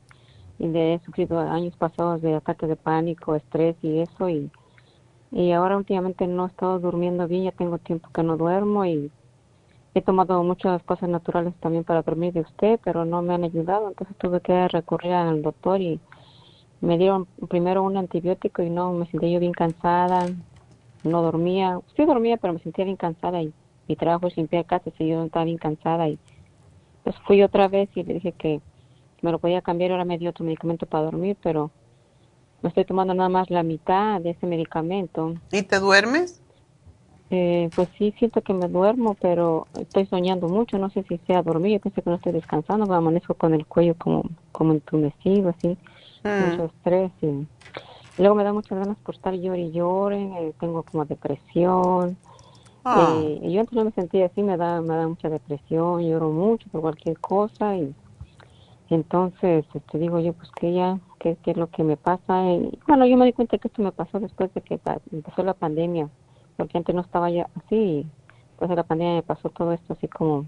y he sufrido años pasados de ataques de pánico, estrés y eso y y ahora últimamente no he estado durmiendo bien, ya tengo tiempo que no duermo y he tomado muchas cosas naturales también para dormir de usted, pero no me han ayudado, entonces tuve que recurrir al doctor y me dieron primero un antibiótico y no, me sentí yo bien cansada no dormía, sí dormía, pero me sentía bien cansada y mi trabajo es limpiar casa, y yo estaba bien cansada y pues fui otra vez y le dije que me lo podía cambiar, ahora me dio otro medicamento para dormir, pero me estoy tomando nada más la mitad de ese medicamento. ¿Y te duermes? Eh, pues sí, siento que me duermo, pero estoy soñando mucho, no sé si sea dormir, yo pienso que no estoy descansando, me amanezco con el cuello como, como entumecido, así, Mm. mucho estrés y luego me da muchas ganas por estar llore y llore, eh, tengo como depresión, eh, y yo antes no me sentía así, me da, me da mucha depresión, lloro mucho por cualquier cosa y entonces este, digo yo pues que ya, qué qué es lo que me pasa y bueno, yo me di cuenta que esto me pasó después de que empezó la pandemia, porque antes no estaba ya así, y después de la pandemia me pasó todo esto así como...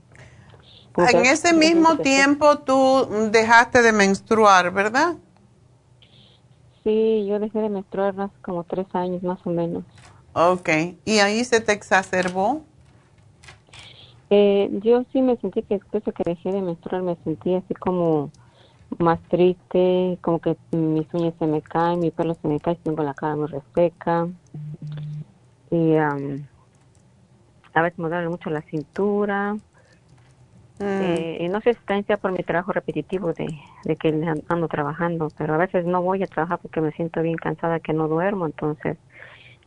como En que- ese mismo tiempo tú dejaste de menstruar, ¿verdad? Sí, yo dejé de menstruar hace como tres años más o menos. Ok. ¿Y ahí se te exacerbó? Eh, yo sí me sentí que después de que dejé de menstruar me sentí así como más triste, como que mis uñas se me caen, mi pelo se me cae, tengo la cara muy reseca y am, a veces me duele mucho la cintura. Mm. Eh, y no sé si sea por mi trabajo repetitivo de, de que an- ando trabajando, pero a veces no voy a trabajar porque me siento bien cansada que no duermo, entonces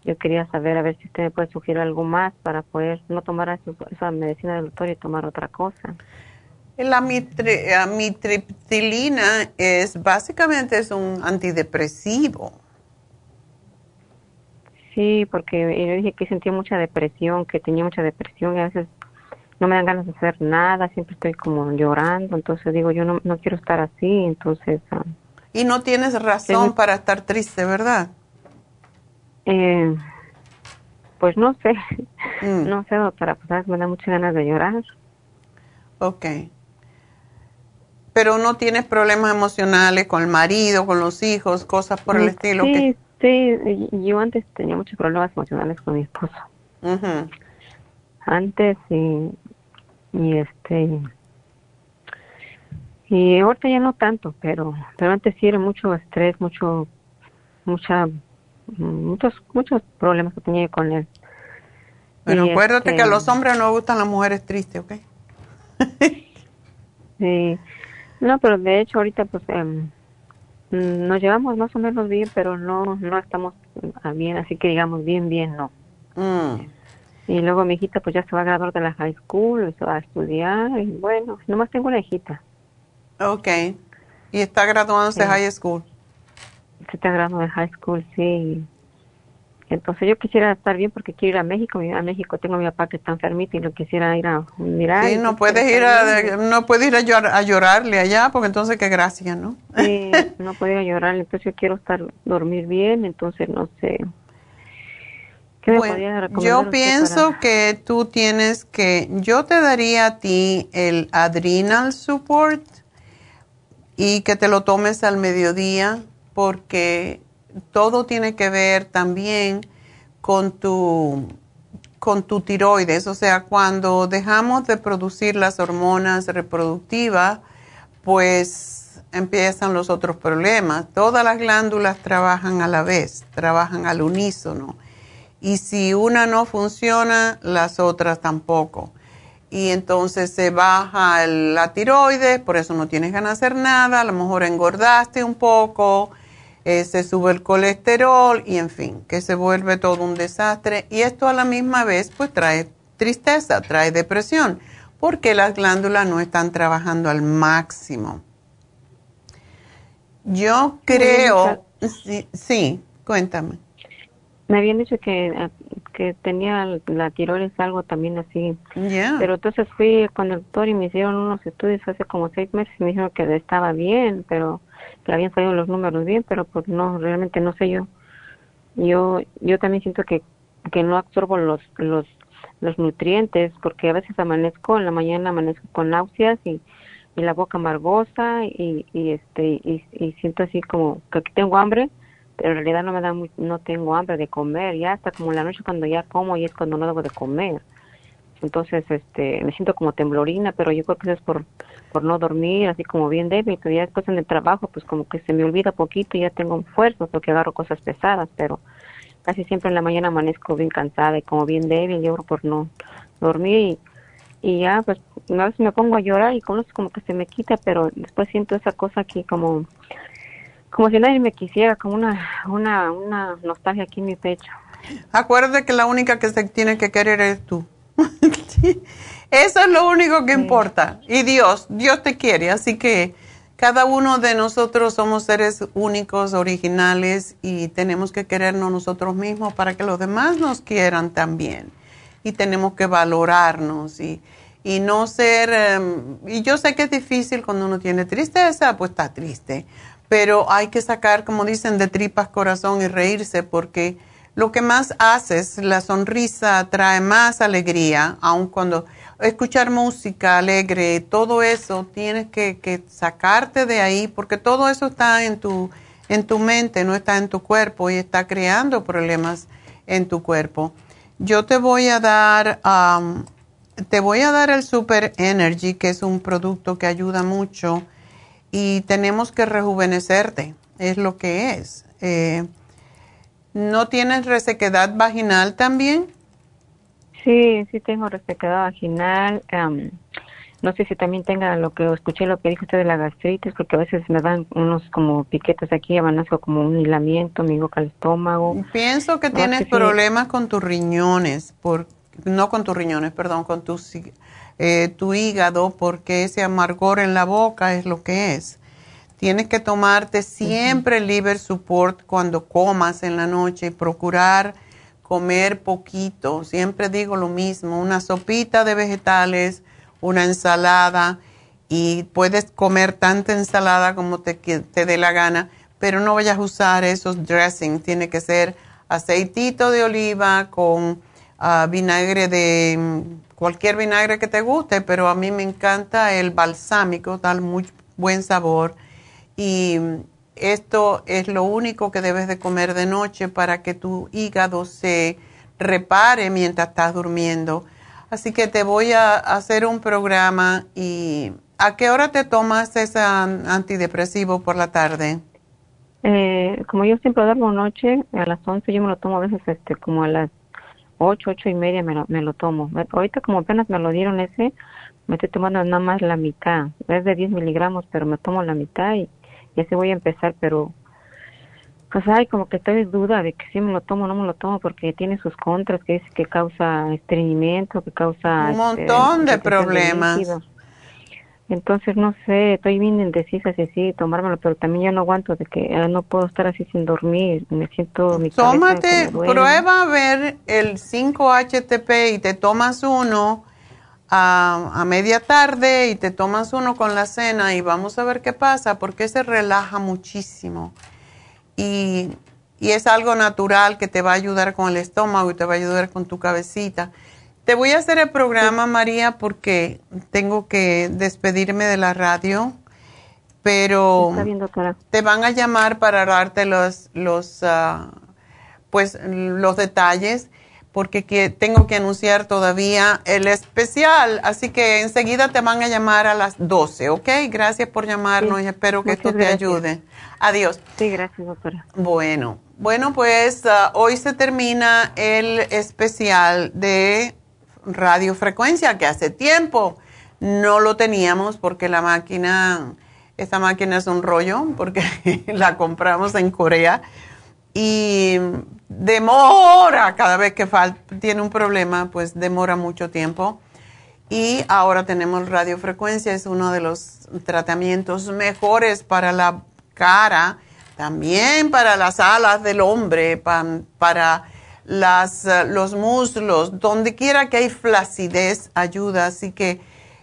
yo quería saber a ver si usted me puede sugerir algo más para poder no tomar esa medicina del doctor y tomar otra cosa. La eh, mitriptilina es básicamente es un antidepresivo. Sí, porque yo dije que sentía mucha depresión, que tenía mucha depresión y a veces no me dan ganas de hacer nada, siempre estoy como llorando, entonces digo yo no, no quiero estar así, entonces ah, Y no tienes razón para estar triste, ¿verdad? eh, pues no sé, Mm. no sé doctora, pues a veces me da muchas ganas de llorar. Ok. Pero no tienes problemas emocionales con el marido, con los hijos, cosas por el estilo. Sí, que- sí, yo antes tenía muchos problemas emocionales con mi esposo. Ujú. Antes y, y este y ahorita ya no tanto, pero pero antes sí era mucho estrés, mucho mucha muchos muchos problemas que tenía con él. Y, acuérdate este, que a los hombres no gustan las mujeres tristes, ¿ok? Sí. No, pero de hecho ahorita pues mm, nos llevamos más o menos bien, pero no no estamos bien, así que digamos bien bien no. Mm. Y luego mi hijita pues ya se va a graduar de la high school, y se va a estudiar y bueno, nomás tengo una hijita. Ok. Y está graduándose de Sí. high school. Se está graduando de high school, sí. Entonces yo quisiera estar bien porque quiero ir a México. A México tengo a mi papá que está enfermito y lo quisiera ir a mirar. Sí, y no puedes ir a, no puedes ir a, llor- a llorarle allá, porque entonces qué gracia, ¿no? Sí, no podía llorar, entonces yo quiero estar, dormir bien, entonces no sé. ¿Qué me Bueno, podría recomendar yo pienso para- que tú tienes que, yo te daría a ti el adrenal support y que te lo tomes al mediodía porque todo tiene que ver también con tu con tu tiroides, o sea, cuando dejamos de producir las hormonas reproductivas, pues empiezan los otros problemas. Todas las glándulas trabajan a la vez, trabajan al unísono. Y si una no funciona, las otras tampoco. Y entonces se baja la tiroides, por eso no tienes ganas de hacer nada, a lo mejor engordaste un poco, eh, se sube el colesterol y en fin, que se vuelve todo un desastre. Y esto a la misma vez pues trae tristeza, trae depresión, porque las glándulas no están trabajando al máximo. Yo creo, sí, sí cuéntame. Me habían dicho que, eh, que tenía la tiroides algo también así. Ya. Pero entonces fui con el doctor y me hicieron unos estudios hace como seis meses y me dijeron que estaba bien, pero que habían salido los números bien, pero pues no, realmente no sé yo. Yo yo también siento que, que no absorbo los, los, los nutrientes porque a veces amanezco, en la mañana amanezco con náuseas y, y la boca amargosa y, y este y, siento así como que tengo hambre pero en realidad no me da muy- no tengo hambre de comer ya hasta como la noche cuando ya como y es cuando no debo de comer entonces este me siento como temblorina pero yo creo que eso es por por no dormir así como bien débil pero ya después en el trabajo pues como que se me olvida poquito y ya tengo fuerzas porque agarro cosas pesadas pero casi siempre en la mañana amanezco bien cansada y como bien débil, yo por no dormir y, ya pues una vez me pongo a llorar y como, como que se me quita, pero después siento esa cosa aquí como como si nadie me quisiera, como una, una, una nostalgia aquí en mi pecho. Acuérdate que la única que se tiene que querer es tú. Eso es lo único que importa. Y Dios, Dios te quiere. Así que cada uno de nosotros somos seres únicos, originales y tenemos que querernos nosotros mismos para que los demás nos quieran también. Y tenemos que valorarnos y, y no ser... Em, y yo sé que es difícil cuando uno tiene tristeza, pues está triste pero hay que sacar, como dicen, de tripas corazón y reírse porque lo que más haces, la sonrisa trae más alegría, aun cuando escuchar música alegre, todo eso tienes que, sacarte de ahí porque todo eso está en tu, en tu mente, no está en tu cuerpo y está creando problemas en tu cuerpo. Yo te voy a dar, te voy a dar el Super Energy, que es un producto que ayuda mucho y tenemos que rejuvenecerte, es lo que es. Eh, ¿No tienes resequedad vaginal también? Sí, sí tengo resequedad vaginal. no sé si también tenga lo que escuché, lo que dijo usted de la gastritis, porque a veces me dan unos como piquetes aquí, amanezco como un hilamiento, me boca al estómago. Pienso que tienes problemas con tus riñones, por, no con tus riñones, perdón, con tus eh, tu hígado porque ese amargor en la boca es lo que es. Tienes que tomarte siempre liver support cuando comas en la noche y procurar comer poquito. Siempre digo lo mismo, una sopita de vegetales, una ensalada y puedes comer tanta ensalada como te, te dé la gana, pero no vayas a usar esos dressings. Tiene que ser aceitito de oliva con ah, vinagre de cualquier vinagre que te guste, pero a mí me encanta el balsámico, da muy buen sabor. Y esto es lo único que debes de comer de noche para que tu hígado se repare mientras estás durmiendo. Así que te voy a hacer un programa y ¿a qué hora te tomas ese antidepresivo por la tarde? Eh, como yo siempre duermo noche, a las 11 yo me lo tomo a veces este, como a las ocho, ocho y media me lo, me lo tomo. Ahorita como apenas me lo dieron ese, me estoy tomando nada más la mitad. Es de 10 miligramos, pero me tomo la mitad y, y así voy a empezar, pero pues hay como que estoy en duda de que si me lo tomo o no me lo tomo porque tiene sus contras, que dice que causa estreñimiento, que causa... Un montón este, de problemas. Entonces, no sé, estoy bien indecisa si sí tomármelo, pero también yo no aguanto de que ah, no puedo estar así sin dormir, me siento mi Tómate, prueba a ver el 5-HTP y te tomas uno a, a, media tarde y te tomas uno con la cena y vamos a ver qué pasa, porque se relaja muchísimo. Y, y es algo natural que te va a ayudar con el estómago y te va a ayudar con tu cabecita. Te voy a hacer el programa, María, porque tengo que despedirme de la radio, pero te van a llamar para darte los, los, ah, pues, los detalles, porque tengo que anunciar todavía el especial, así que enseguida te van a llamar a las 12, ¿ok? Gracias por llamarnos y espero que esto te ayude. Adiós. Sí, gracias, doctora. Bueno, bueno, pues ah, hoy se termina el especial de radiofrecuencia, que hace tiempo no lo teníamos porque la máquina, esta máquina es un rollo, porque la compramos en Corea y demora cada vez que tiene un problema, pues demora mucho tiempo. Y ahora tenemos radiofrecuencia, es uno de los tratamientos mejores para la cara, también para las alas del hombre, para las, los muslos, donde quiera que hay flacidez, ayuda. Así que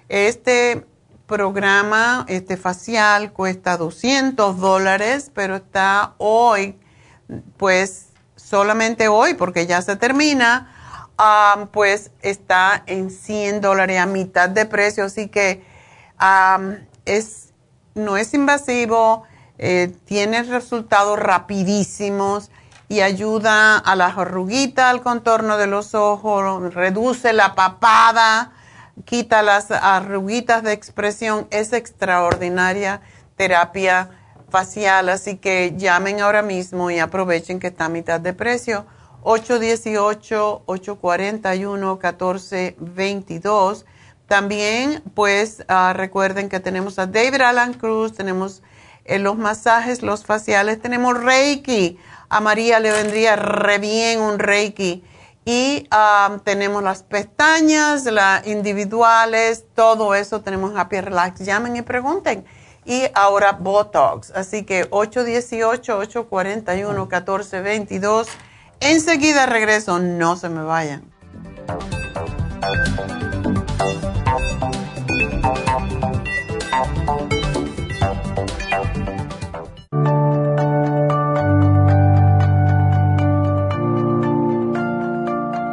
este programa, este facial, cuesta 200 dólares, pero está hoy, pues solamente hoy, porque ya se termina, pues está en 100 dólares a mitad de precio. Así que es, no es invasivo, eh, tiene resultados rapidísimos y ayuda a las arruguitas, al contorno de los ojos, reduce la papada, quita las arruguitas de expresión. Es extraordinaria terapia facial, así que llamen ahora mismo y aprovechen que está a mitad de precio. 818-841-1422. También, pues, ah, recuerden que tenemos a David Alan Cruz, tenemos eh, los masajes, los faciales, tenemos Reiki. A María le vendría re bien un Reiki. Y ah, tenemos las pestañas, las individuales, todo eso tenemos Happy Relax. Llamen y pregunten. Y ahora Botox. Así que 818-841-1422. Enseguida regreso, no se me vayan.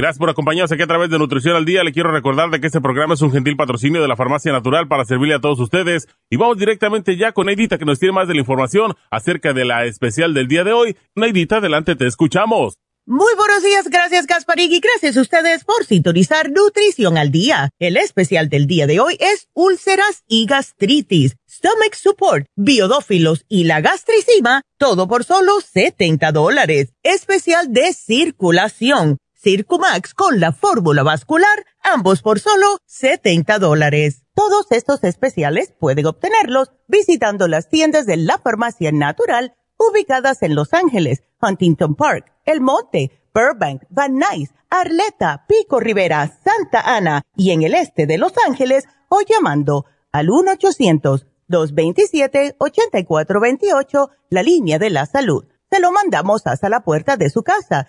Gracias por acompañarnos aquí a través de Nutrición al Día. Le quiero recordar de que este programa es un gentil patrocinio de la Farmacia Natural para servirle a todos ustedes. Y vamos directamente ya con Neidita que nos tiene más de la información acerca de la especial del día de hoy. Neidita, adelante, te escuchamos. Muy buenos días, gracias Gasparig y gracias a ustedes por sintonizar Nutrición al Día. El especial del día de hoy es úlceras y gastritis, stomach support, biodófilos y la gastricima, todo por solo 70 dólares. Especial de circulación Circumax con la fórmula vascular, ambos por solo 70 dólares. Todos estos especiales pueden obtenerlos visitando las tiendas de la farmacia natural ubicadas en Los Ángeles, Huntington Park, El Monte, Burbank, Van Nuys, Arleta, Pico Rivera, Santa Ana y en el este de Los Ángeles o llamando al 1-800-227-8428, la línea de la salud. Se lo mandamos hasta la puerta de su casa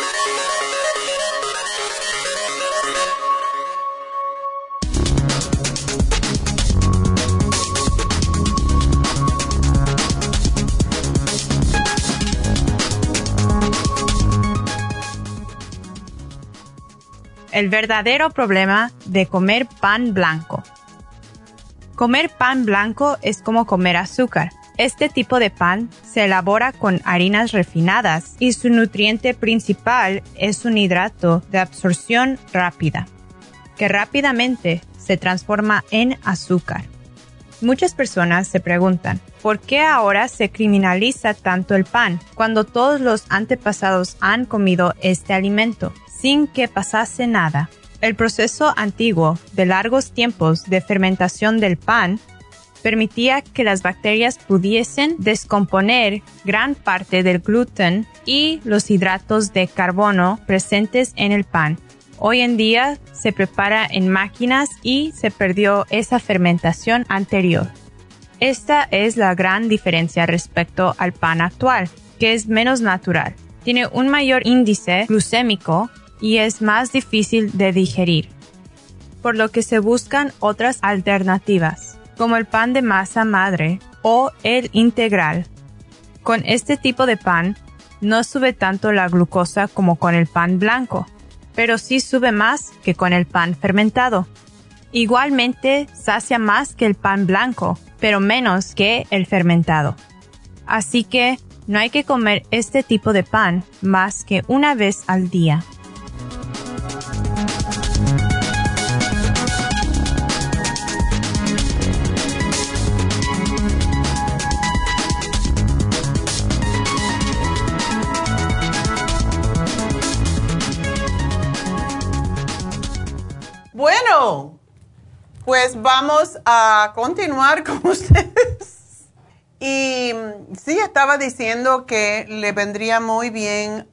El verdadero problema de comer pan blanco. Comer pan blanco es como comer azúcar. Este tipo de pan se elabora con harinas refinadas y su nutriente principal es un hidrato de absorción rápida, que rápidamente se transforma en azúcar. Muchas personas se preguntan, ¿por qué ahora se criminaliza tanto el pan cuando todos los antepasados han comido este alimento? Sin que pasase nada. El proceso antiguo de largos tiempos de fermentación del pan permitía que las bacterias pudiesen descomponer gran parte del gluten y los hidratos de carbono presentes en el pan. Hoy en día se prepara en máquinas y se perdió esa fermentación anterior. Esta es la gran diferencia respecto al pan actual que es menos natural. Tiene un mayor índice glucémico y es más difícil de digerir, por lo que se buscan otras alternativas, como el pan de masa madre o el integral. Con este tipo de pan no sube tanto la glucosa como con el pan blanco, pero sí sube más que con el pan fermentado. Igualmente sacia más que el pan blanco, pero menos que el fermentado. Así que no hay que comer este tipo de pan más que una vez al día. Pues vamos a continuar con ustedes. Y mm, sí, estaba diciendo que le vendría muy bien,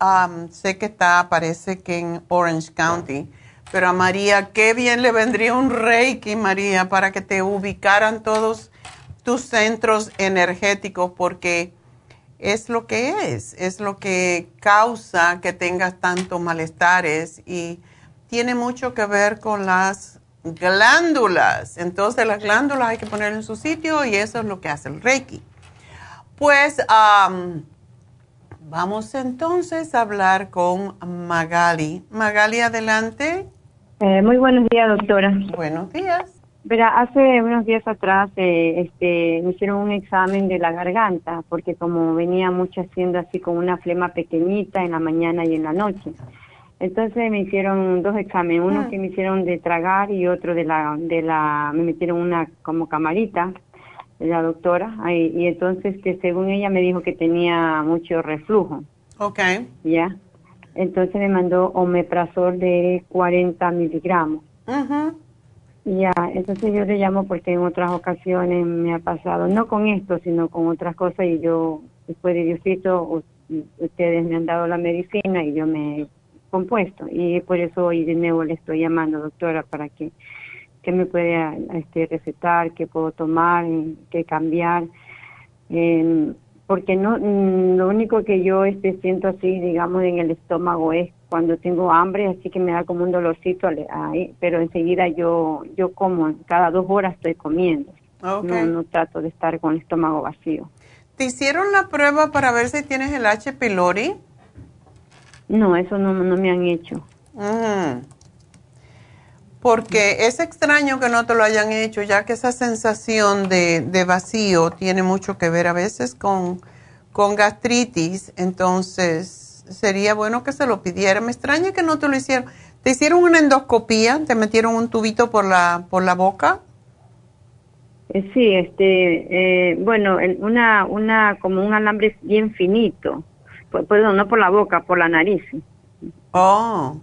sé que está, parece que en Orange County, pero a María, qué bien le vendría un reiki, María, para que te ubicaran todos tus centros energéticos, porque es lo que es, es lo que causa que tengas tantos malestares y tiene mucho que ver con las glándulas. Entonces las glándulas hay que poner en su sitio y eso es lo que hace el Reiki. Pues vamos entonces a hablar con Magali. Magali, adelante. Eh, muy buenos días, doctora. Buenos días. Verá, hace unos días atrás eh, este, me hicieron un examen de la garganta, porque como venía mucho haciendo así con una flema pequeñita en la mañana y en la noche. Entonces me hicieron dos exámenes, uno ah. que me hicieron de tragar y otro de la, de la, me metieron una como camarita de la doctora, y entonces que según ella me dijo que tenía mucho reflujo. Ok. Ya. Entonces me mandó omeprazol de 40 miligramos. Ya, entonces yo le llamo porque en otras ocasiones me ha pasado, no con esto, sino con otras cosas y yo, después de Diosito, ustedes me han dado la medicina y yo me compuesto y por eso hoy de nuevo le estoy llamando doctora para que, que me pueda este, recetar, qué puedo tomar, qué cambiar, eh, porque no mm, lo único que yo este, siento así, digamos, en el estómago es cuando tengo hambre, así que me da como un dolorcito ahí, pero enseguida yo yo como, cada dos horas estoy comiendo, no, no trato de estar con el estómago vacío. ¿Te hicieron la prueba para ver si tienes el H. pylori? No, eso no, no me han hecho. Porque es extraño que no te lo hayan hecho, ya que esa sensación de, de vacío tiene mucho que ver a veces con, con gastritis, entonces sería bueno que se lo pidiera. Me extraña que no te lo hicieron. ¿Te hicieron una endoscopía? ¿Te metieron un tubito por la, por la boca? Eh, sí, este, eh, bueno, una, una, como un alambre bien finito perdón, no por la boca, por la nariz. Oh.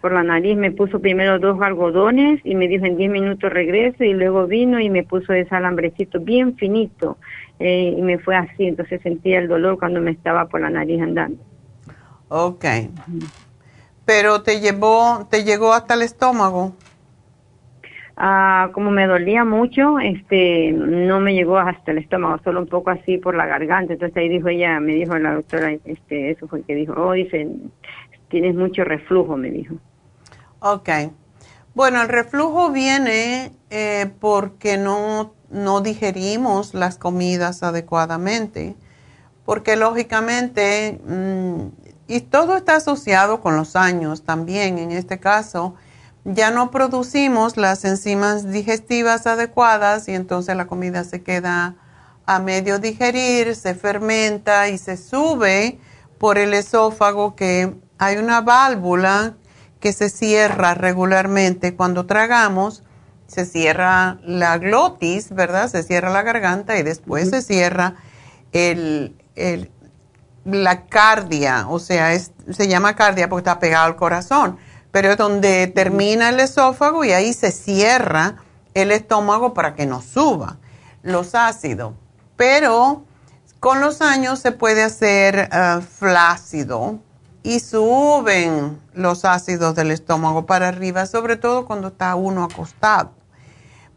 Por la nariz me puso primero dos algodones y me dijo en 10 minutos regreso y luego vino y me puso ese alambrecito bien finito eh, y me fue así, entonces sentía el dolor cuando me estaba por la nariz andando. Ok. Pero te llevó, te llegó hasta el estómago. Ah, como me dolía mucho, este, no me llegó hasta el estómago, solo un poco así por la garganta. Entonces ahí dijo ella, me dijo la doctora, este, eso fue que dijo, oh, dice, tienes mucho reflujo, me dijo. Ok. Bueno, el reflujo viene eh, porque no, no digerimos las comidas adecuadamente, porque lógicamente, mm, y todo está asociado con los años también, en este caso, ya no producimos las enzimas digestivas adecuadas y entonces la comida se queda a medio digerir, se fermenta y se sube por el esófago que hay una válvula que se cierra regularmente. Cuando tragamos, se cierra la glotis, ¿verdad? Se cierra la garganta y después se cierra el, la cardia, o sea, se llama cardia porque está pegado al corazón pero es donde termina el esófago y ahí se cierra el estómago para que no suba los ácidos. Pero con los años se puede hacer eh, flácido y suben los ácidos del estómago para arriba, sobre todo cuando está uno acostado.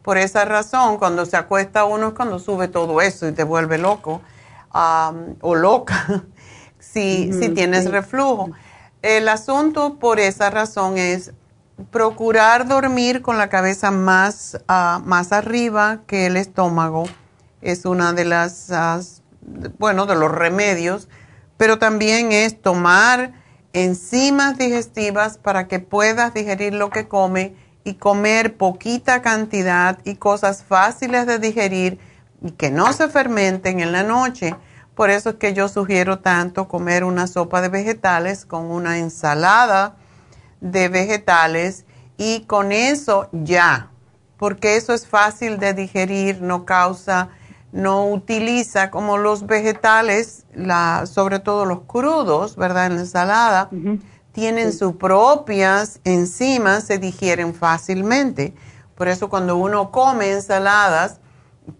Por esa razón, cuando se acuesta uno es cuando sube todo eso y te vuelve loco o loca. si, si tienes reflujo. El asunto por esa razón es procurar dormir con la cabeza más, ah, más arriba que el estómago. Es una de las, bueno, de los remedios, pero también es tomar enzimas digestivas para que puedas digerir lo que come y comer poquita cantidad y cosas fáciles de digerir y que no se fermenten en la noche. Por eso es que yo sugiero tanto comer una sopa de vegetales con una ensalada de vegetales y con eso ya, porque eso es fácil de digerir, no causa, no utiliza como los vegetales, la, sobre todo los crudos, ¿verdad? En la ensalada, tienen sus propias enzimas, se digieren fácilmente. Por eso cuando uno come ensaladas,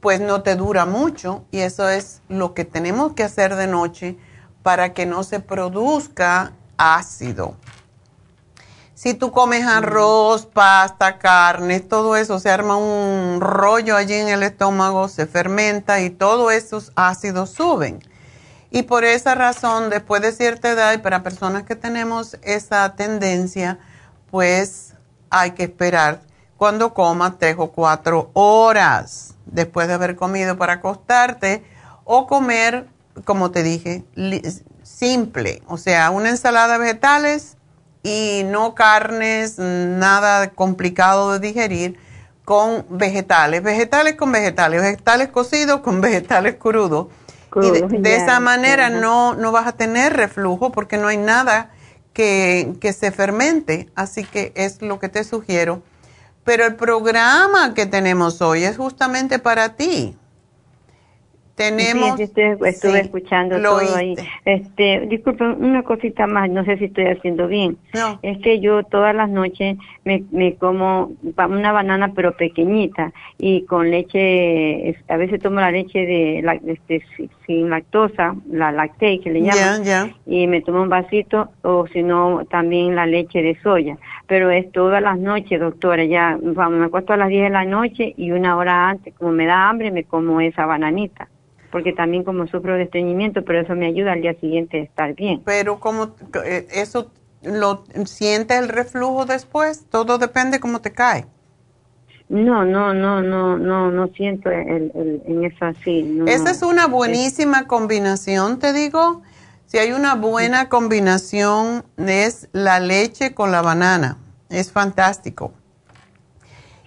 pues no te dura mucho y eso es lo que tenemos que hacer de noche para que no se produzca ácido. Si tú comes arroz, pasta, carne, todo eso se arma un rollo allí en el estómago, se fermenta y todos esos ácidos suben. Y por esa razón, después de cierta edad, y para personas que tenemos esa tendencia, pues hay que esperar cuando comas tres o cuatro horas después de haber comido para acostarte o comer, como te dije, simple, o sea, una ensalada de vegetales y no carnes, nada complicado de digerir, con vegetales, vegetales con vegetales, vegetales cocidos con vegetales crudos. y de, esa manera no, no vas a tener reflujo porque no hay nada que, que se fermente. Así que es lo que te sugiero. Pero el programa que tenemos hoy es justamente para ti. Tenemos. Sí, estuve, escuchando todo ahí. Este, disculpe, una cosita más, no sé si estoy haciendo bien. No. Es que yo todas las noches me, me como una banana, pero pequeñita, y con leche, a veces tomo la leche de, este, sin lactosa, la lactate que le llaman, y me tomo un vasito, o si no, también la leche de soya. Pero es todas las noches, doctora, ya, vamos, me acuesto a las 10 de la noche y una hora antes, como me da hambre, me como esa bananita porque también como sufro de estreñimiento, pero eso me ayuda al día siguiente a estar bien. Pero como eh, eso lo siente el reflujo después, todo depende cómo te cae. No, no, no, no, no, no siento el, en eso así. Esa es una buenísima combinación, te digo. Si hay una buena combinación es la leche con la banana. Es fantástico.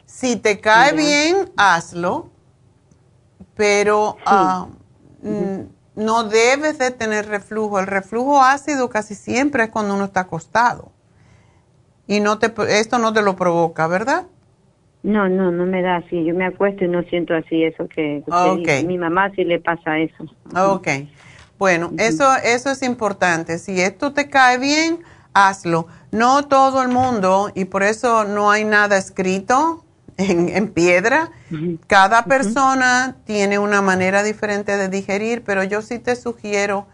Si te cae bien, hazlo. Pero ah, Mm, no debes de tener reflujo. El reflujo ácido casi siempre es cuando uno está acostado. Y no te, esto no te lo provoca, ¿verdad? No, no, no me da así. Yo me acuesto y no siento así eso que, okay. mi mamá sí le pasa eso. Ok. Bueno, eso, eso es importante. Si esto te cae bien, hazlo. No todo el mundo, y por eso no hay nada escrito, en, piedra. Cada persona tiene una manera diferente de digerir, pero yo sí te sugiero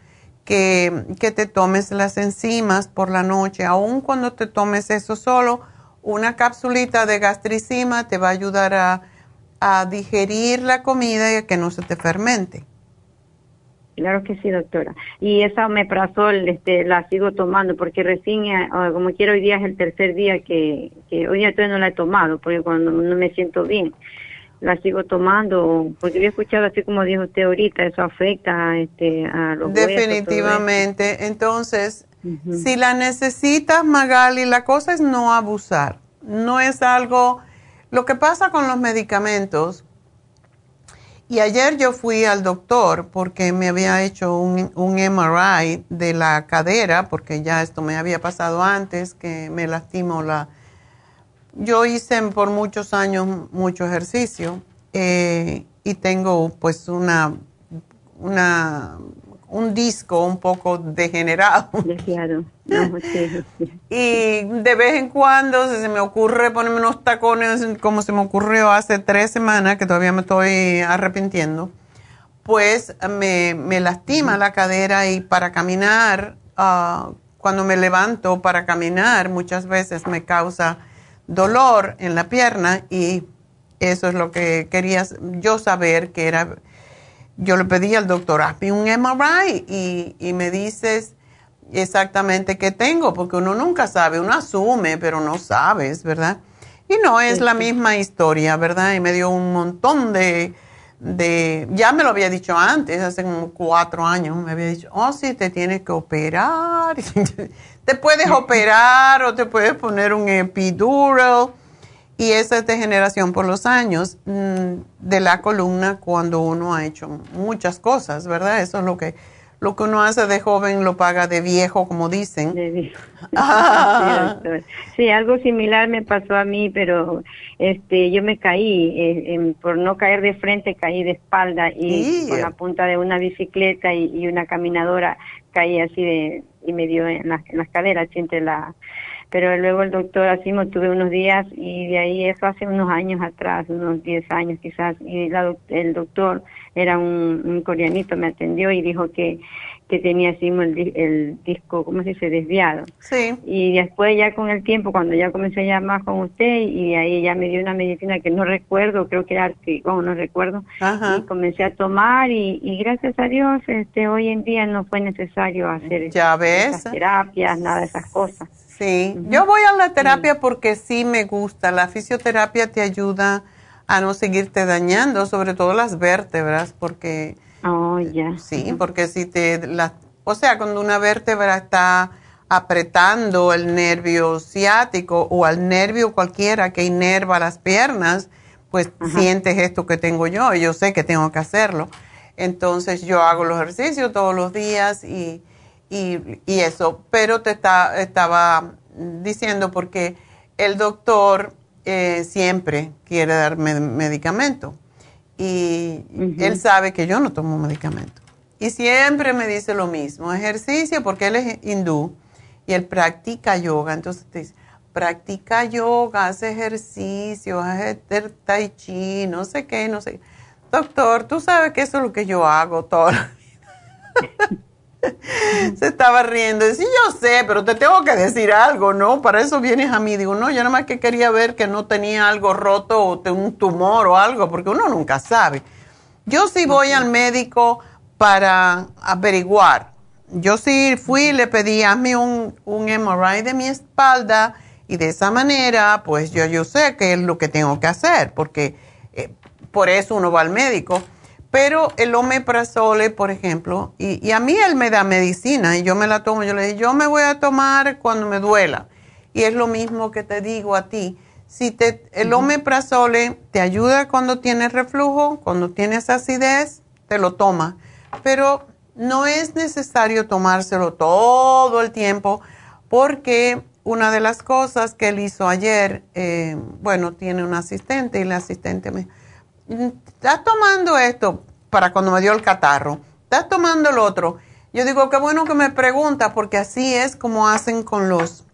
que, que, te tomes las enzimas por la noche, aun cuando te tomes eso solo, una capsulita de gastricima te va a ayudar a, a digerir la comida y a que no se te fermente. Claro que sí, doctora. Y esa omeprazol este, la sigo tomando porque recién, eh, como quiero, hoy día es el tercer día que, que hoy día todavía no la he tomado porque cuando no me siento bien la sigo tomando porque había escuchado así como dijo usted ahorita, eso afecta este, a los Definitivamente. Entonces, si la necesitas, Magali, la cosa es no abusar. No es algo... Lo que pasa con los medicamentos y ayer yo fui al doctor porque me había hecho un, un, MRI de la cadera, porque ya esto me había pasado antes, que me lastimó la... Yo hice por muchos años mucho ejercicio eh, y tengo pues una, una un disco un poco degenerado. y de vez en cuando se me ocurre ponerme unos tacones como se me ocurrió hace tres semanas, que todavía me estoy arrepintiendo, pues me, me lastima la cadera y para caminar, ah, cuando me levanto para caminar, muchas veces me causa dolor en la pierna y eso es lo que quería yo saber que era yo le pedí al doctor, hazme un MRI y, y me dices exactamente qué tengo, porque uno nunca sabe, uno asume, pero no sabes, ¿verdad? Y no es la misma historia, ¿verdad? Y me dio un montón de, de, ya me lo había dicho antes, hace como cuatro años, me había dicho, oh, sí, te tienes que operar, te puedes operar o te puedes poner un epidural. Y esa es degeneración por los años mm, de la columna cuando uno ha hecho muchas cosas, ¿verdad? Eso es lo que lo que uno hace de joven lo paga de viejo, como dicen. De viejo. Ah. Sí, algo similar me pasó a mí, pero este, yo me caí, eh, por no caer de frente, caí de espalda y con la punta de una bicicleta y, una caminadora caí así de y me dio en, en las caderas entre la pero luego el doctor así me tuve unos días y de ahí eso hace unos años atrás, unos 10 años quizás, y el doctor era un, coreanito, me atendió y dijo que, que tenía así el, disco, ¿cómo se dice?, desviado. Sí. Y después ya con el tiempo, cuando ya comencé a llamar con usted y de ahí ya me dio una medicina que no recuerdo, creo que era bueno, no recuerdo, y comencé a tomar y, y, gracias a Dios este hoy en día no fue necesario hacer ¿Ya ves? terapias, nada de esas cosas. Sí, yo voy a la terapia porque sí me gusta. La fisioterapia te ayuda a no seguirte dañando, sobre todo las vértebras, porque... Oh, ya. Sí, porque si te... La, o sea, cuando una vértebra está apretando el nervio ciático o al nervio cualquiera que inerva las piernas, pues sientes esto que tengo yo y yo sé que tengo que hacerlo. Entonces yo hago los ejercicios todos los días y y, eso, pero te está, estaba diciendo porque el doctor eh, siempre quiere darme medicamento y él sabe que yo no tomo medicamento. Y siempre me dice lo mismo, ejercicio, porque él es hindú y él practica yoga, entonces te dice, practica yoga, hace ejercicio, hace tai chi, no sé qué, no sé. Doctor, tú sabes que eso es lo que yo hago toda la vida. Se estaba riendo. Sí, yo sé, pero te tengo que decir algo, ¿no? Para eso vienes a mí. Digo, no, yo nada más que quería ver que no tenía algo roto o un tumor o algo, porque uno nunca sabe. Yo sí voy al médico para averiguar. Yo sí fui y le pedí, hazme un, un MRI de mi espalda y de esa manera, pues yo, yo sé qué es lo que tengo que hacer, porque eh, por eso uno va al médico pero el omeprazole, por ejemplo, y, a mí él me da medicina y yo me la tomo, yo le digo, yo me voy a tomar cuando me duela. Y es lo mismo que te digo a ti. Si te, el omeprazole te ayuda cuando tienes reflujo, cuando tienes acidez, te lo tomas. Pero no es necesario tomárselo todo el tiempo porque una de las cosas que él hizo ayer, eh, bueno, tiene un asistente y el asistente me estás tomando esto para cuando me dio el catarro, estás tomando el otro. Yo digo, qué bueno que me pregunta, porque así es como hacen con los,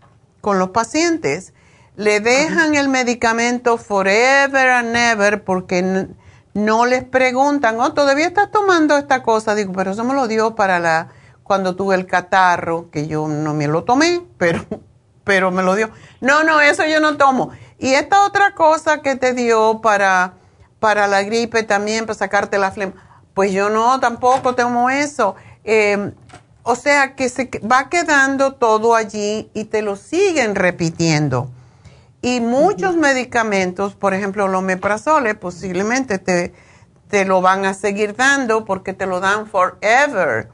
con los pacientes. Le dejan el medicamento forever and ever porque no les preguntan, oh, todavía estás tomando esta cosa. Digo, pero eso me lo dio para la, cuando tuve el catarro, que yo no me lo tomé, pero, pero me lo dio. No, no, eso yo no tomo. Y esta otra cosa que te dio para para la gripe también, para sacarte la flema. Pues yo no, tampoco tomo eso. Em, o sea que se va quedando todo allí y te lo siguen repitiendo. Y muchos medicamentos, por ejemplo, el omeprazole, posiblemente te, te lo van a seguir dando porque te lo dan forever.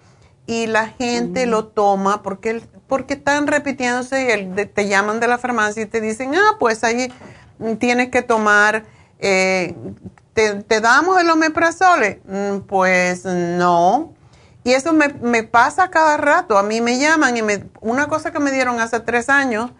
Y la gente lo toma porque, porque están repitiéndose y el, te llaman de la farmacia y te dicen, ah, pues ahí tienes que tomar eh, ¿te, damos el omeprazole? Mm, pues no. Y eso me, pasa cada rato. A mí me llaman y me, una cosa que me dieron hace tres años,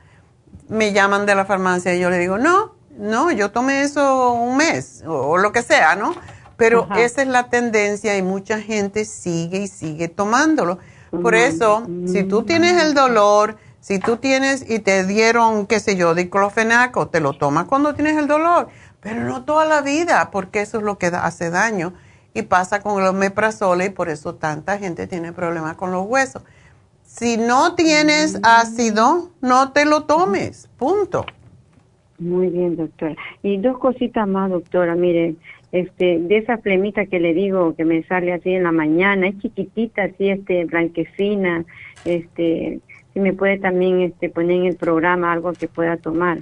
me llaman de la farmacia y yo le digo, no, no, yo tomé eso un mes o, lo que sea, ¿no? Pero esa es la tendencia y mucha gente sigue y sigue tomándolo. Por eso, si tú tienes el dolor, si tú tienes y te dieron, qué sé yo, diclofenaco, te lo tomas cuando tienes el dolor pero no toda la vida, porque eso es lo que hace daño. Y pasa con el omeprazole y por eso tanta gente tiene problemas con los huesos. Si no tienes mm. ácido, no te lo tomes, punto. Muy bien, doctora. Y dos cositas más, doctora. Mire, este, de esa flemita que le digo que me sale así en la mañana, es chiquitita, así, este, blanquecina, este, si me puede también, este, poner en el programa algo que pueda tomar.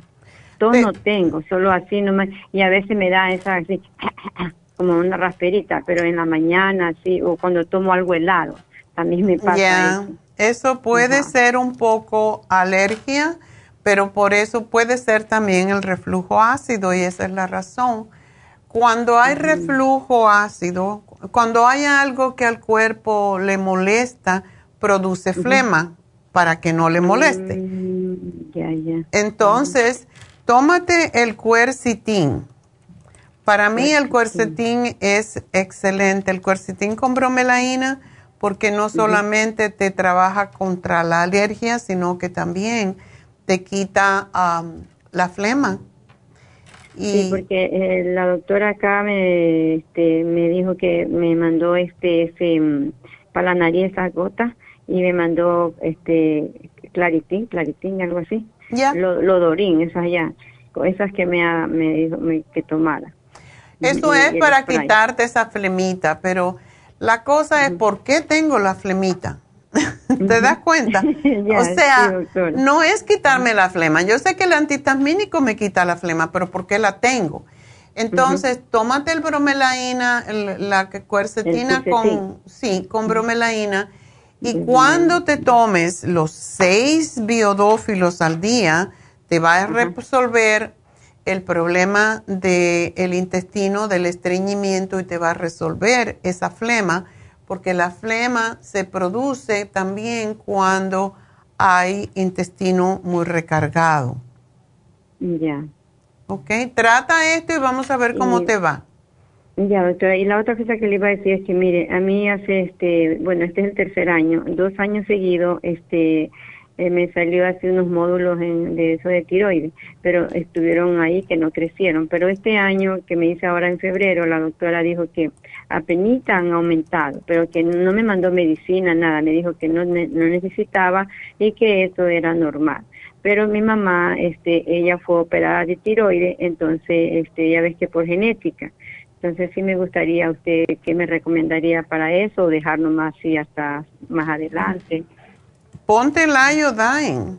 No tengo, solo así nomás, y a veces me da esa así, como una rasperita, pero en la mañana, así, o cuando tomo algo helado, también me pasa eso. Eso puede ser un poco alergia, pero por eso puede ser también el reflujo ácido y esa es la razón. Cuando hay reflujo ácido, cuando hay algo que al cuerpo le molesta, produce flema para que no le moleste. Mm, Entonces, tómate el cuercitín. Para mí el cuercetín es excelente. El cuercetín con bromelaína porque no solamente te trabaja contra la alergia, sino que también te quita la flema. Y sí, porque eh, la doctora acá me, este, me dijo que me mandó este, ese, mm, para la nariz esas gotas y me mandó este claritín, claritín, algo así. Ya. Lodorín, esas ya, esas que me, me dijo que tomara. Eso es para quitarte esa flemita, pero la cosa es, ¿por qué tengo la flemita? ¿Te das cuenta? o sea, no es quitarme la flema. Yo sé que el antitasmínico me quita la flema, pero ¿por qué la tengo? Entonces, tómate el bromelaína, la cuercetina con, sí, con bromelaína. Y cuando te tomes los seis biodófilos al día, te va a resolver el problema del intestino, del estreñimiento y te va a resolver esa flema, porque la flema se produce también cuando hay intestino muy recargado. Ya. Ok, trata esto y vamos a ver cómo te va. Ya, doctora. Y la otra cosa que le iba a decir es que, mire, a mí hace, este, bueno, este es el tercer año, dos años seguidos, este, eh, me salió así unos módulos de eso de tiroides, pero estuvieron ahí que no crecieron. Pero este año que me hice ahora en febrero, la doctora dijo que apenas han aumentado, pero que no me mandó medicina, nada, me dijo que no, no necesitaba y que eso era normal. Pero mi mamá, este, ella fue operada de tiroides, entonces, este, ya ves que por genética. Entonces sí me gustaría usted, ¿qué me recomendaría para eso dejarlo más así hasta más adelante? ponte el iodine.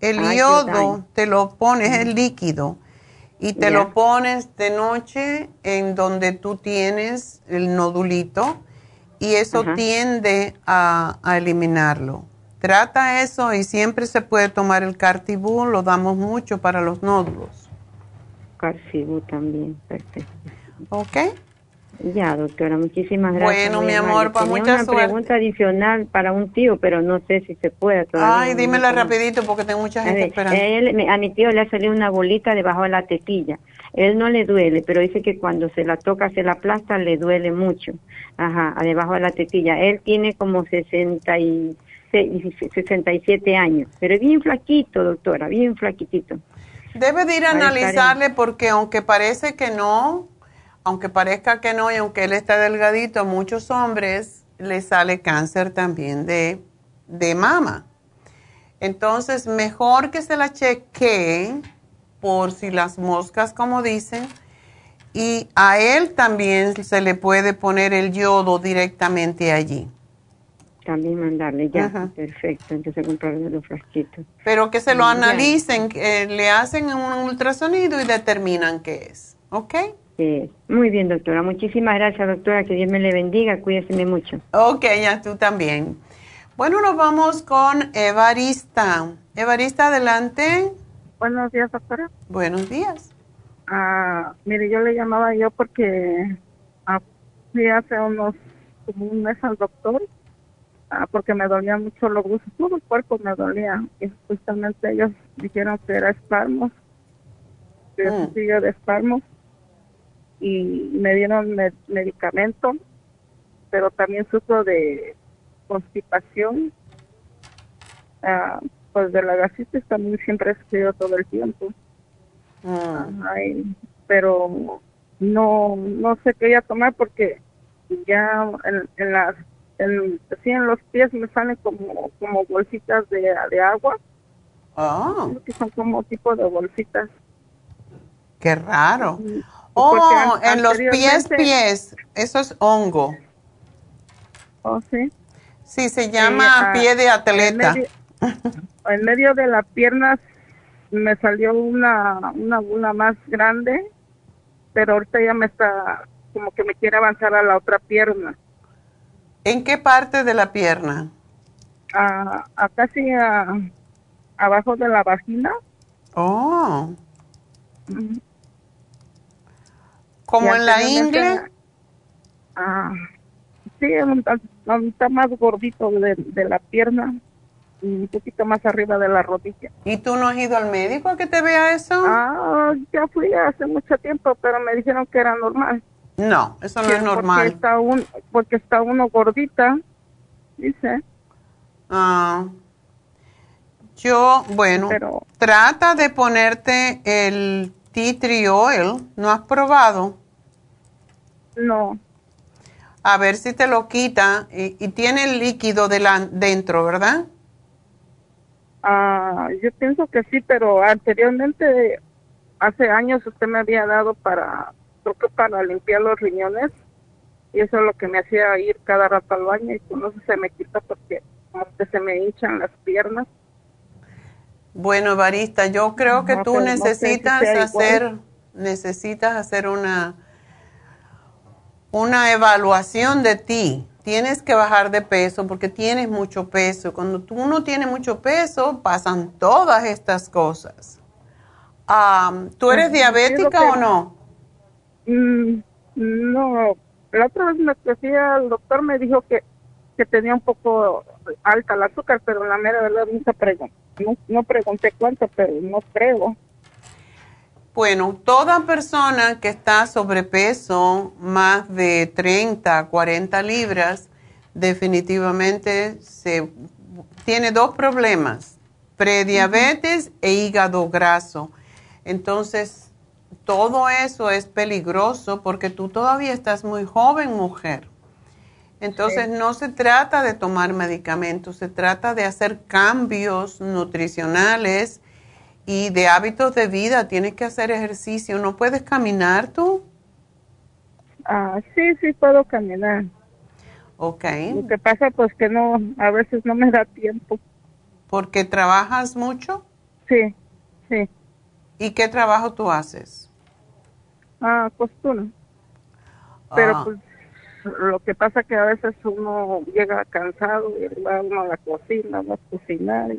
El yodo te lo pones, el líquido, y te lo pones de noche en donde tú tienes el nodulito y eso tiende a, eliminarlo. Trata eso y siempre se puede tomar el cartibú, lo damos mucho para los nódulos. Cartibú también, perfecto. ¿Ok? Ya, doctora, muchísimas gracias. Bueno, mi amor, para mucha una pregunta adicional para un tío, pero no sé si se puede todavía. Ay, dímela rapidito porque tengo mucha gente esperando. a mi tío le ha salido una bolita debajo de la tetilla. Él no le duele, pero dice que cuando se la toca, se la aplasta, le duele mucho. Ajá, debajo de la tetilla. Él tiene como 66, 67 años, pero es bien flaquito, doctora, bien flaquitito. Debe de ir a analizarle porque aunque parece que no, aunque parezca que no y aunque él está delgadito, a muchos hombres les sale cáncer también de, de mama. Entonces, mejor que se la chequee por si las moscas, como dicen, y a él también se le puede poner el yodo directamente allí. También mandarle, ya, perfecto, entonces comprarle los frasquitos. Pero que se lo analicen, le hacen un ultrasonido y determinan qué es, ¿ok? Muy bien, doctora. Muchísimas gracias, doctora. Que Dios me le bendiga. Cuídese mucho. Ok, ya tú también. Bueno, nos vamos con Evarista. Evarista, adelante. Buenos días, doctora. Buenos días. Ah, mire, yo le llamaba yo porque ah, fui hace unos como un mes al doctor ah, porque me dolía mucho los huesos, todo el cuerpo me dolía y justamente ellos dijeron que era espasmos, que mm. sigue de espasmos y me dieron medicamento, pero también sufro de constipación. Ah, pues de la gastritis también siempre he sufrido todo el tiempo. Ah. pero no no sé qué voy a tomar porque ya en, en las en, en los pies me salen como como bolsitas de, de agua. Ah. Que son como tipo de bolsitas. Qué raro. Oh, en los pies, pies. Eso es hongo. Oh, sí. Sí, se llama pie de atleta. En medio, de la pierna me salió una, una más grande, pero ahorita ya me está, como que me quiere avanzar a la otra pierna. ¿En qué parte de la pierna? A, a casi abajo de la vagina. Oh. ¿Como en la ingle? Ah, sí, está más gordito de, la pierna un poquito más arriba de la rodilla. ¿Y tú no has ido al médico a que te vea eso? Ah, ya fui hace mucho tiempo, pero me dijeron que era normal. No, eso no es normal. Porque está, un, porque está uno gordita, dice. Ah. Yo, bueno, trata de ponerte el tea tree oil. ¿No has probado? No. A ver si te lo quita. Y, tiene el líquido de dentro, ¿verdad? Ah, yo pienso que sí, pero anteriormente, hace años usted me había dado para, creo que para limpiar los riñones. Y eso es lo que me hacía ir cada rato al baño y no se me quita porque como que se me hinchan las piernas. Bueno, Barista, yo creo que tú necesitas hacer, necesitas hacer una una evaluación de ti. Tienes que bajar de peso porque tienes mucho peso. Cuando tú no tienes mucho peso, pasan todas estas cosas. ¿Tú eres diabética o no? Mm, no. La otra vez me decía, el doctor me dijo que, que tenía un poco alta el azúcar, pero la mera verdad nunca pregunté. No, no pregunté cuánto, pero no creo. Bueno, toda persona que está sobrepeso, más de 30, 40 libras, definitivamente se, tiene dos problemas, prediabetes e hígado graso. Entonces, todo eso es peligroso porque tú todavía estás muy joven, mujer. Entonces, no se trata de tomar medicamentos, se trata de hacer cambios nutricionales y de hábitos de vida, tienes que hacer ejercicio. ¿No puedes caminar tú? Ah, sí, sí puedo caminar. Ok. Lo que pasa pues que no, a veces no me da tiempo. ¿Porque trabajas mucho? Sí, sí. ¿Y qué trabajo tú haces? Ah, costura. Pero ah. pues lo que pasa que a veces uno llega cansado y va uno a la cocina, va a cocinar.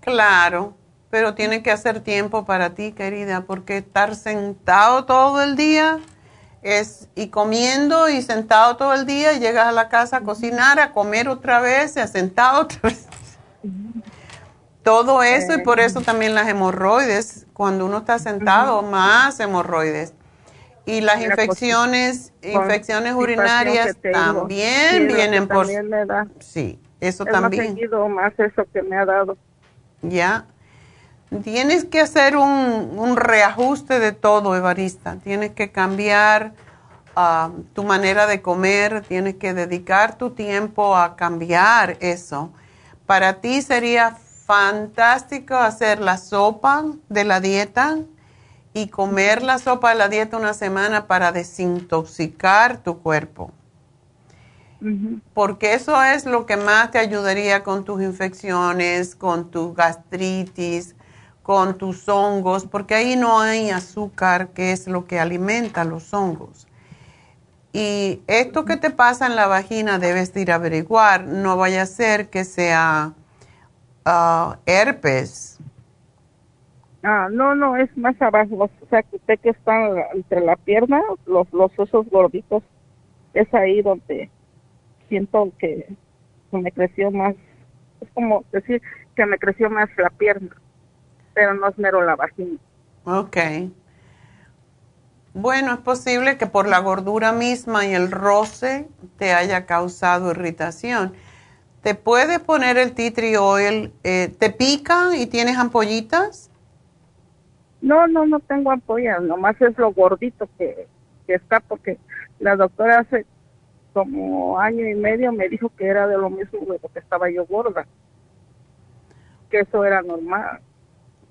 Claro pero tiene que hacer tiempo para ti, querida, porque estar sentado todo el día es y comiendo y sentado todo el día llegas a la casa a cocinar, a comer otra vez, y a sentado otra vez. Todo eso y por eso también las hemorroides, cuando uno está sentado, más hemorroides. Y las infecciones, infecciones urinarias también vienen por... Sí, eso también. Más más eso que me ha dado. Ya, Tienes que hacer un, reajuste de todo, Evarista. Tienes que cambiar ah, tu manera de comer, tienes que dedicar tu tiempo a cambiar eso. Para ti sería fantástico hacer la sopa de la dieta y comer la sopa de la dieta una semana para desintoxicar tu cuerpo. Porque eso es lo que más te ayudaría con tus infecciones, con tu gastritis, con tus hongos, porque ahí no hay azúcar, que es lo que alimenta los hongos. Y esto que te pasa en la vagina debes de ir a averiguar, no vaya a ser que sea ah, herpes. Ah, no, no, es más abajo, o sea, que usted que está entre la pierna, los, los osos gorditos, es ahí donde siento que me creció más, es como decir que me creció más la pierna pero no es mero la vagina. Ok. Bueno, es posible que por la gordura misma y el roce te haya causado irritación. ¿Te puedes poner el tea tree oil? Eh, ¿Te pica y tienes ampollitas? No, no, no tengo ampollas, nomás es lo gordito que, que está porque la doctora hace como año y medio me dijo que era de lo mismo de lo que estaba yo gorda, que eso era normal.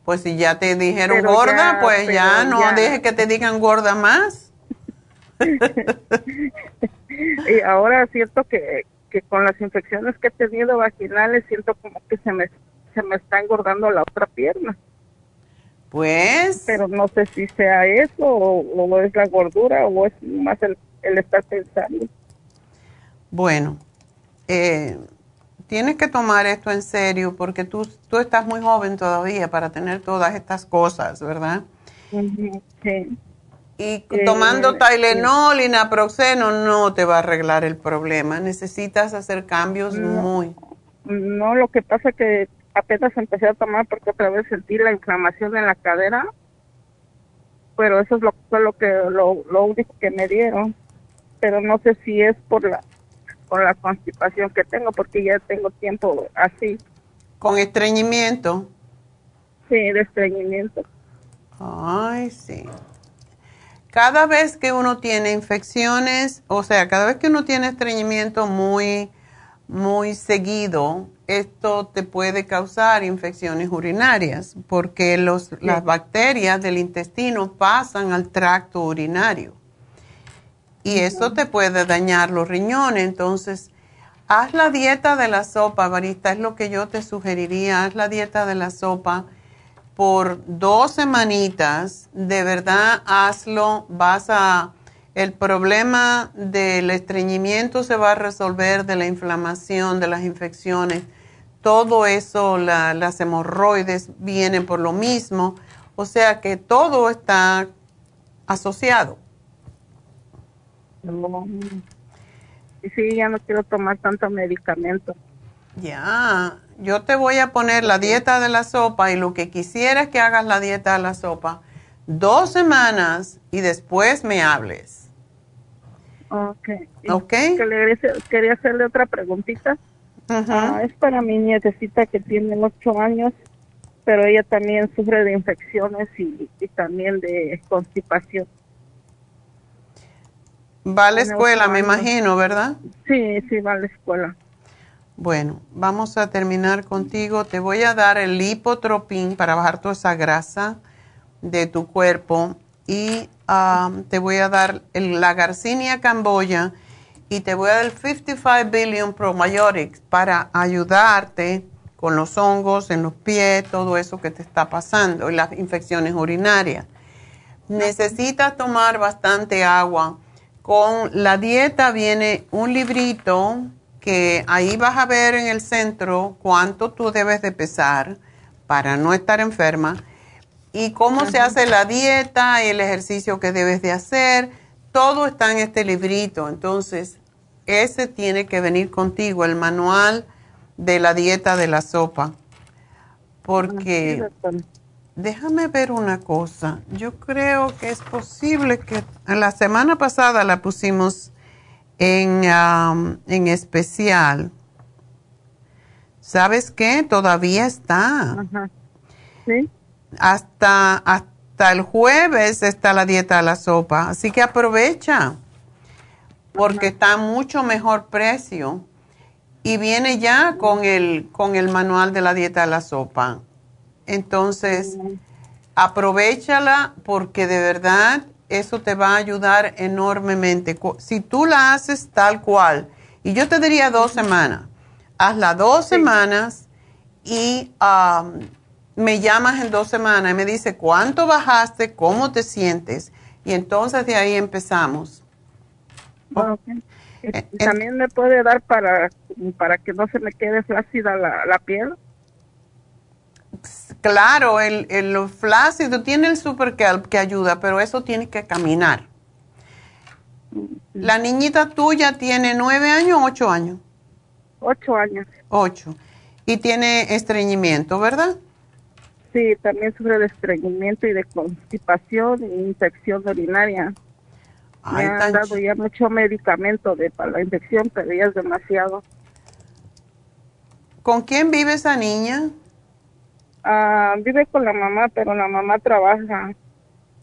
Pues si ya te dijeron gorda, pues ya no deje que te digan gorda más. y ahora siento que, que con las infecciones que he tenido vaginales, siento como que se me, se me está engordando la otra pierna. Pues. Pero no sé si sea eso o, es la gordura o es más el, el estar pensando. Bueno, eh, tienes que tomar esto en serio porque tú, tú estás muy joven todavía para tener todas estas cosas, ¿verdad? Sí. Y eh, tomando Tylenol y naproxeno no te va a arreglar el problema. Necesitas hacer cambios muy. No, lo que pasa que apenas empecé a tomar porque otra vez sentí la inflamación en la cadera, pero eso es lo, fue lo que lo, lo único que me dieron. Pero no sé si es por la por la constipación que tengo porque ya tengo tiempo así. ¿Con estreñimiento? Sí, de estreñimiento. Ay, sí. Cada vez que uno tiene infecciones, o sea, cada vez que uno tiene estreñimiento muy, muy seguido, esto te puede causar infecciones urinarias porque los, las bacterias del intestino pasan al tracto urinario y eso te puede dañar los riñones. Entonces, haz la dieta de la sopa, Barista, es lo que yo te sugeriría, haz la dieta de la sopa por dos semanitas, de verdad hazlo, vas a, el problema del estreñimiento se va a resolver, de la inflamación, de las infecciones, todo eso, las hemorroides vienen por lo mismo, o sea que todo está asociado. Sí, ya no quiero tomar tanto medicamento. Ya, yo te voy a poner la dieta de la sopa y lo que quisieras que hagas la dieta de la sopa dos semanas y después me hables. Ok. okay. quería hacerle otra preguntita. Ah, es para mi nietecita que tiene ocho años, pero ella también sufre de infecciones y, también de constipación. Va a la escuela, me imagino, ¿verdad? Sí, sí, va a la escuela. Bueno, vamos a terminar contigo. Te voy a dar el lipotropín para bajar toda esa grasa de tu cuerpo y um, te voy a dar el, la Garcinia camboya y te voy a dar el 55 Billion Probiotics para ayudarte con los hongos en los pies, todo eso que te está pasando y las infecciones urinarias. Necesitas tomar bastante agua. Con la dieta viene un librito que ahí vas a ver en el centro cuánto tú debes de pesar para no estar enferma y cómo se hace la dieta y el ejercicio que debes de hacer. Todo está en este librito. Entonces, ese tiene que venir contigo, el manual de la dieta de la sopa. Porque, déjame ver una cosa, yo creo que es posible que la semana pasada la pusimos en, en especial. ¿Sabes qué? Todavía está. Sí. Hasta, hasta el jueves está la dieta de la sopa. Así que aprovecha, porque está a mucho mejor precio. Y viene ya con el, con el manual de la dieta de la sopa. Entonces, aprovechala porque de verdad eso te va a ayudar enormemente. Si tú la haces tal cual, y yo te diría dos semanas, hazla dos semanas y um, me llamas en dos semanas y me dice cuánto bajaste, cómo te sientes, y entonces de ahí empezamos. Eh, ¿También me puede dar para, para que no se me quede flácida la, la piel? Claro, el, el flácido tiene el super que ayuda, pero eso tiene que caminar. ¿La niñita tuya tiene nueve años o ocho años? Ocho años. Ocho. Y tiene estreñimiento, ¿verdad? Sí, también sufre de estreñimiento y de constipación e infección urinaria. Me han dado ya mucho medicamento de, para la infección, pero ya es demasiado. ¿Con quién vive esa niña? Ah, vive con la mamá, pero la mamá trabaja.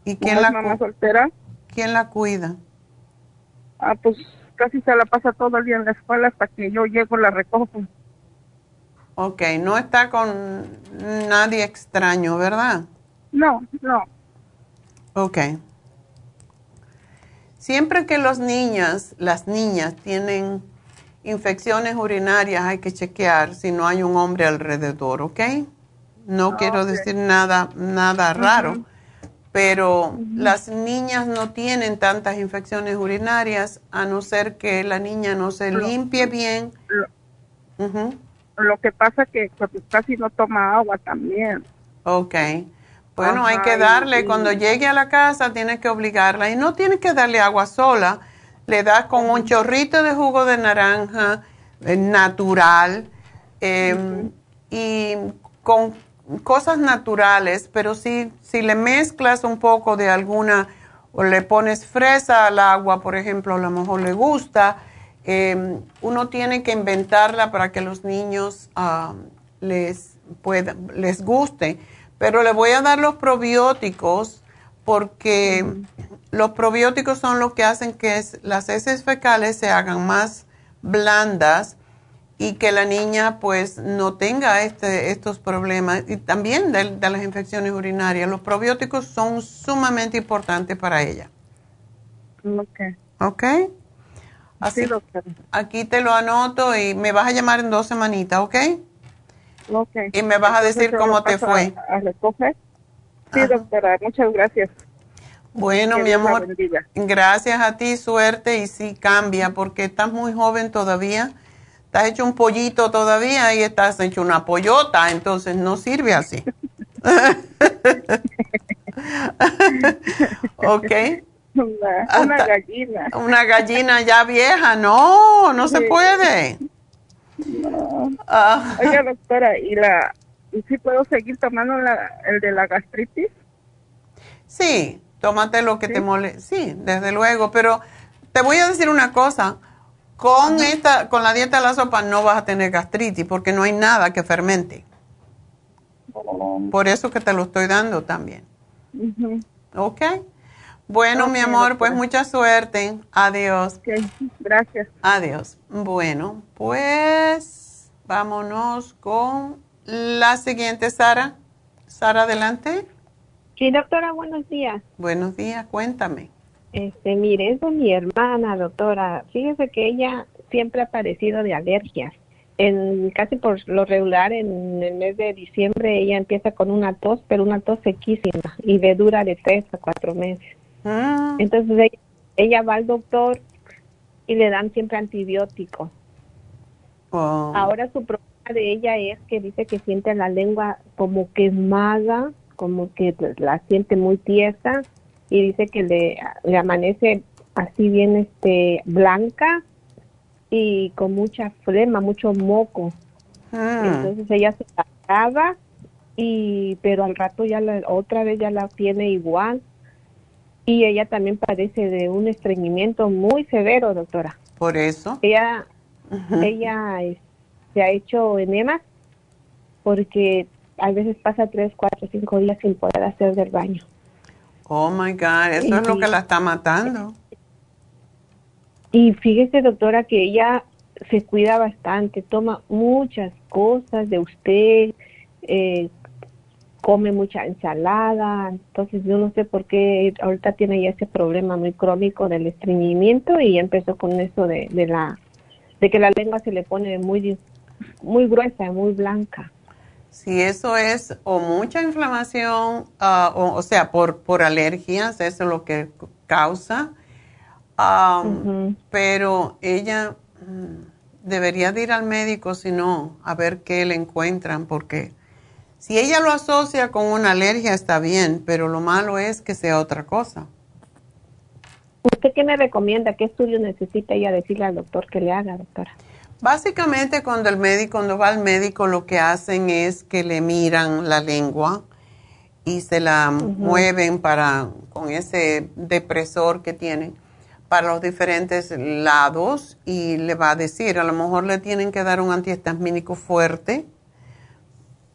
¿Y quién la mamá soltera? ¿Quién la cuida? Ah, pues casi se la pasa todo el día en la escuela hasta que yo llego la recojo. Ok, no está con nadie extraño, ¿verdad? No, no. Ok. siempre que los niñas, las niñas tienen infecciones urinarias, hay que chequear si no hay un hombre alrededor, ¿ok? No quiero decir nada, nada raro, pero las niñas no tienen tantas infecciones urinarias a no ser que la niña no se limpie bien. Lo, que pasa que pues, casi no toma agua también. Ok. Bueno, hay que darle, cuando llegue a la casa tienes que obligarla y no tienes que darle agua sola, le das con un chorrito de jugo de naranja eh, natural em, y con cosas naturales, pero si, si le mezclas un poco de alguna o le pones fresa al agua, por ejemplo, a lo mejor le gusta, em, uno tiene que inventarla para que los niños ah, les, pueda, les guste. Pero le voy a dar los probióticos porque los probióticos son los que hacen que las heces fecales se hagan más blandas y que la niña pues no tenga este, estos problemas y también de, las infecciones urinarias. Los probióticos son sumamente importantes para ella. Ok. Ok. Así, aquí te lo anoto y me vas a llamar en dos semanitas, ¿ok? Ok. Y me vas a decir cómo te fue. A, Sí, doctora, muchas gracias. Bueno, mi amor, gracias a ti, suerte y sí cambia porque estás muy joven todavía estás hecho un pollito todavía y estás hecho una pollota, entonces no sirve así. ok. Una, gallina. Una gallina ya vieja, no, no se puede. No. Ah. Oiga, doctora, ¿y la y si puedo seguir tomando el de la gastritis? Sí, tómate lo que te moleste. Sí, desde luego, pero te voy a decir una cosa con, esta, con la dieta de la sopa no vas a tener gastritis porque no hay nada que fermente. Por eso que te lo estoy dando también. ¿Ok? Bueno, mi amor, pues mucha suerte. Adiós. Gracias. Adiós. Bueno, pues vámonos con la siguiente, Sara. Sara, adelante. Sí, doctora, buenos días. Buenos días, cuéntame. Este, mire, es de mi hermana, doctora. Fíjese que ella siempre ha padecido de alergias. En, casi por lo regular, en el mes de diciembre, ella empieza con una tos, pero una tos sequísima y de dura de tres a cuatro meses. Ah. Entonces ella, va al doctor y le dan siempre antibióticos. Oh. Ahora su problema de ella es que dice que siente la lengua como quemada, como que la siente muy tiesa y dice que le, amanece así bien este blanca y con mucha flema, mucho moco. Ah. Entonces ella se acaba y pero al rato ya la otra vez ya la tiene igual y ella también padece de un estreñimiento muy severo, doctora. Por eso. Ella ella se ha hecho enema porque a veces pasa tres, cuatro, cinco días sin poder hacer del baño. Oh my God, eso es lo que la está matando. Y fíjese, doctora, que ella se cuida bastante, toma muchas cosas de usted, eh, come mucha ensalada, entonces yo no sé por qué ahorita tiene ya ese problema muy crónico del estreñimiento y empezó con eso de, de la de que la lengua se le pone muy muy gruesa, muy blanca. Si eso es o mucha inflamación, ah, o, sea, por, por alergias, eso es lo que causa. Pero ella mm, debería de ir al médico, si no, a ver qué le encuentran, porque si ella lo asocia con una alergia está bien, pero lo malo es que sea otra cosa. ¿Usted qué me recomienda? ¿Qué estudio necesita ella decirle al doctor que le haga, doctora? Básicamente cuando el médico, cuando va al médico, lo que hacen es que le miran la lengua y se la mueven para, con ese depresor que tienen, para los diferentes lados y le va a decir, a lo mejor le tienen que dar un antihistamínico fuerte,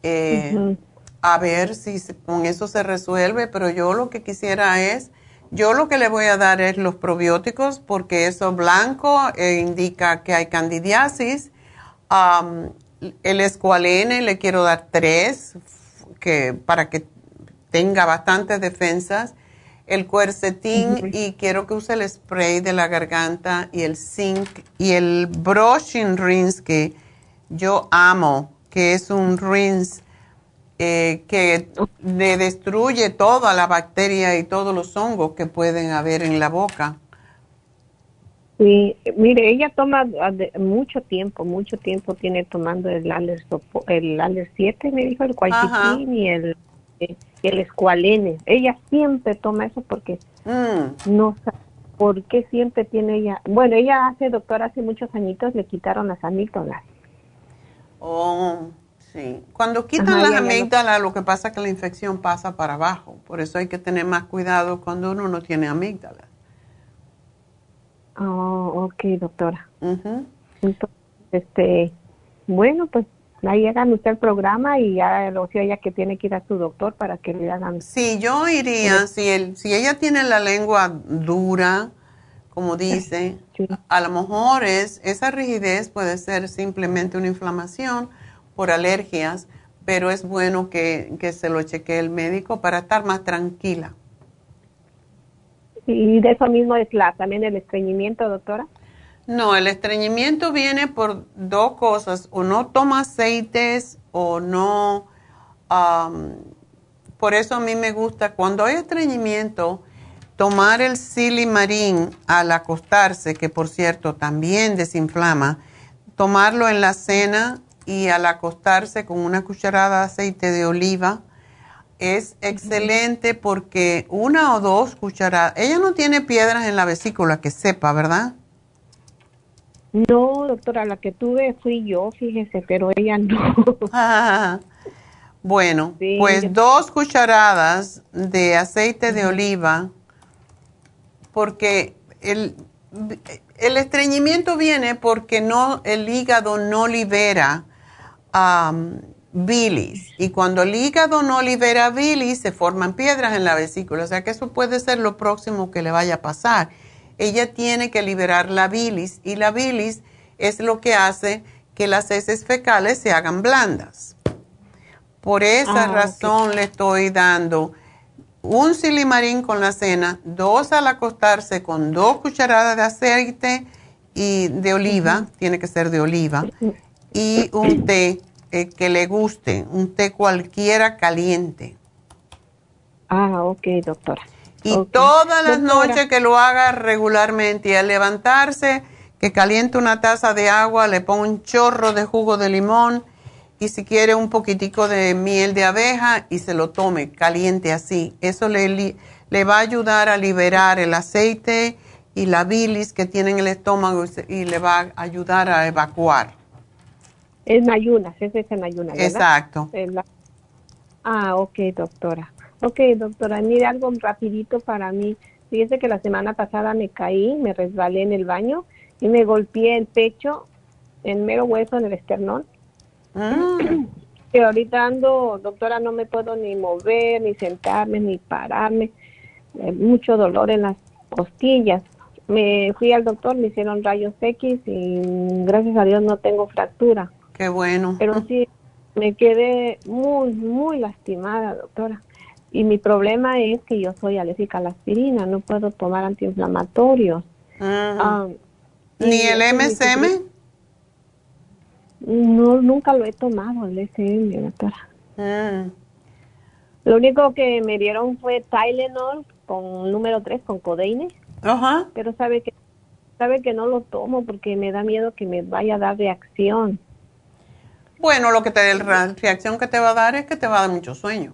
eh, a ver si con eso se resuelve, pero yo lo que quisiera es yo lo que le voy a dar es los probióticos porque eso blanco eh, indica que hay candidiasis. el escualene le quiero dar tres que, para que tenga bastantes defensas. el cuercetín y quiero que use el spray de la garganta y el zinc y el brushing rinse que yo amo, que es un rinse eh, que le destruye toda la bacteria y todos los hongos que pueden haber en la boca. Sí, mire, ella toma ah, mucho tiempo, mucho tiempo tiene tomando el Aller, el Aller 7, me dijo, el cualquitín y el, eh, el escualene. Ella siempre toma eso porque mm. no sabe por qué siempre tiene ella. Bueno, ella hace, doctora, hace muchos añitos le quitaron las amígdalas. Oh, sí. Cuando quitan las amígdalas, lo que pasa es que la infección pasa para abajo. Por eso hay que tener más cuidado cuando uno no tiene amígdalas. Oh, ok, doctora. Entonces, este, bueno, pues ahí hagan usted el programa y ya lo sea ella que tiene que ir a su doctor para que le hagan. Sí, yo iría, si, el, si ella tiene la lengua dura, como dice, a lo mejor es, esa rigidez puede ser simplemente una inflamación por alergias, pero es bueno que, que se lo chequee el médico para estar más tranquila. ¿Y de eso mismo es la, también el estreñimiento, doctora? No, el estreñimiento viene por dos cosas, o no toma aceites o no... por eso a mí me gusta, cuando hay estreñimiento, tomar el silimarín al acostarse, que por cierto también desinflama, tomarlo en la cena y al acostarse con una cucharada de aceite de oliva es excelente porque una o dos cucharadas, ella no tiene piedras en la vesícula que sepa, ¿verdad? No, doctora, la que tuve fui yo, fíjese, pero ella no. bueno, pues dos cucharadas de aceite de oliva, porque el, el estreñimiento viene porque no, el hígado no libera bilis. Y cuando el hígado no libera bilis, se forman piedras en la vesícula. O sea que eso puede ser lo próximo que le vaya a pasar. Ella tiene que liberar la bilis y la bilis es lo que hace que las heces fecales se hagan blandas. Por esa ah, razón le estoy dando un silimarín con la cena, dos al acostarse con dos cucharadas de aceite y de oliva, tiene que ser de oliva, y un té eh, que le guste, un té cualquiera caliente. Ah, ok, doctora. Y todas las noches que lo haga regularmente y al levantarse, que caliente una taza de agua, le ponga un chorro de jugo de limón y si quiere un poquitico de miel de abeja y se lo tome caliente así. Eso le, le va a ayudar a liberar el aceite y la bilis que tiene en el estómago y le va a ayudar a evacuar. En ayunas, ese es en ayunas, ¿verdad? Exacto. Ah, ok, doctora. Ok, doctora, mire algo rapidito para mí. Fíjese que la semana pasada me caí, me resbalé en el baño y me golpeé el pecho, en mero hueso, en el esternón. Ah. Y ahorita ando, doctora, no me puedo ni mover, ni sentarme, ni pararme. Eh, mucho dolor en las costillas. Me fui al doctor, me hicieron rayos X y gracias a Dios no tengo fractura. Qué bueno. Pero sí, me quedé muy, muy lastimada, doctora. Y mi problema es que yo soy alérgica a la aspirina, no puedo tomar antiinflamatorios. Ah, ¿Ni el MSM? No, nunca lo he tomado, el SM, doctora. Ah. Lo único que me dieron fue Tylenol con número 3, con codeine. Ajá. Pero sabe que, sabe que no lo tomo porque me da miedo que me vaya a dar reacción. Bueno, lo que te la reacción que te va a dar es que te va a dar mucho sueño.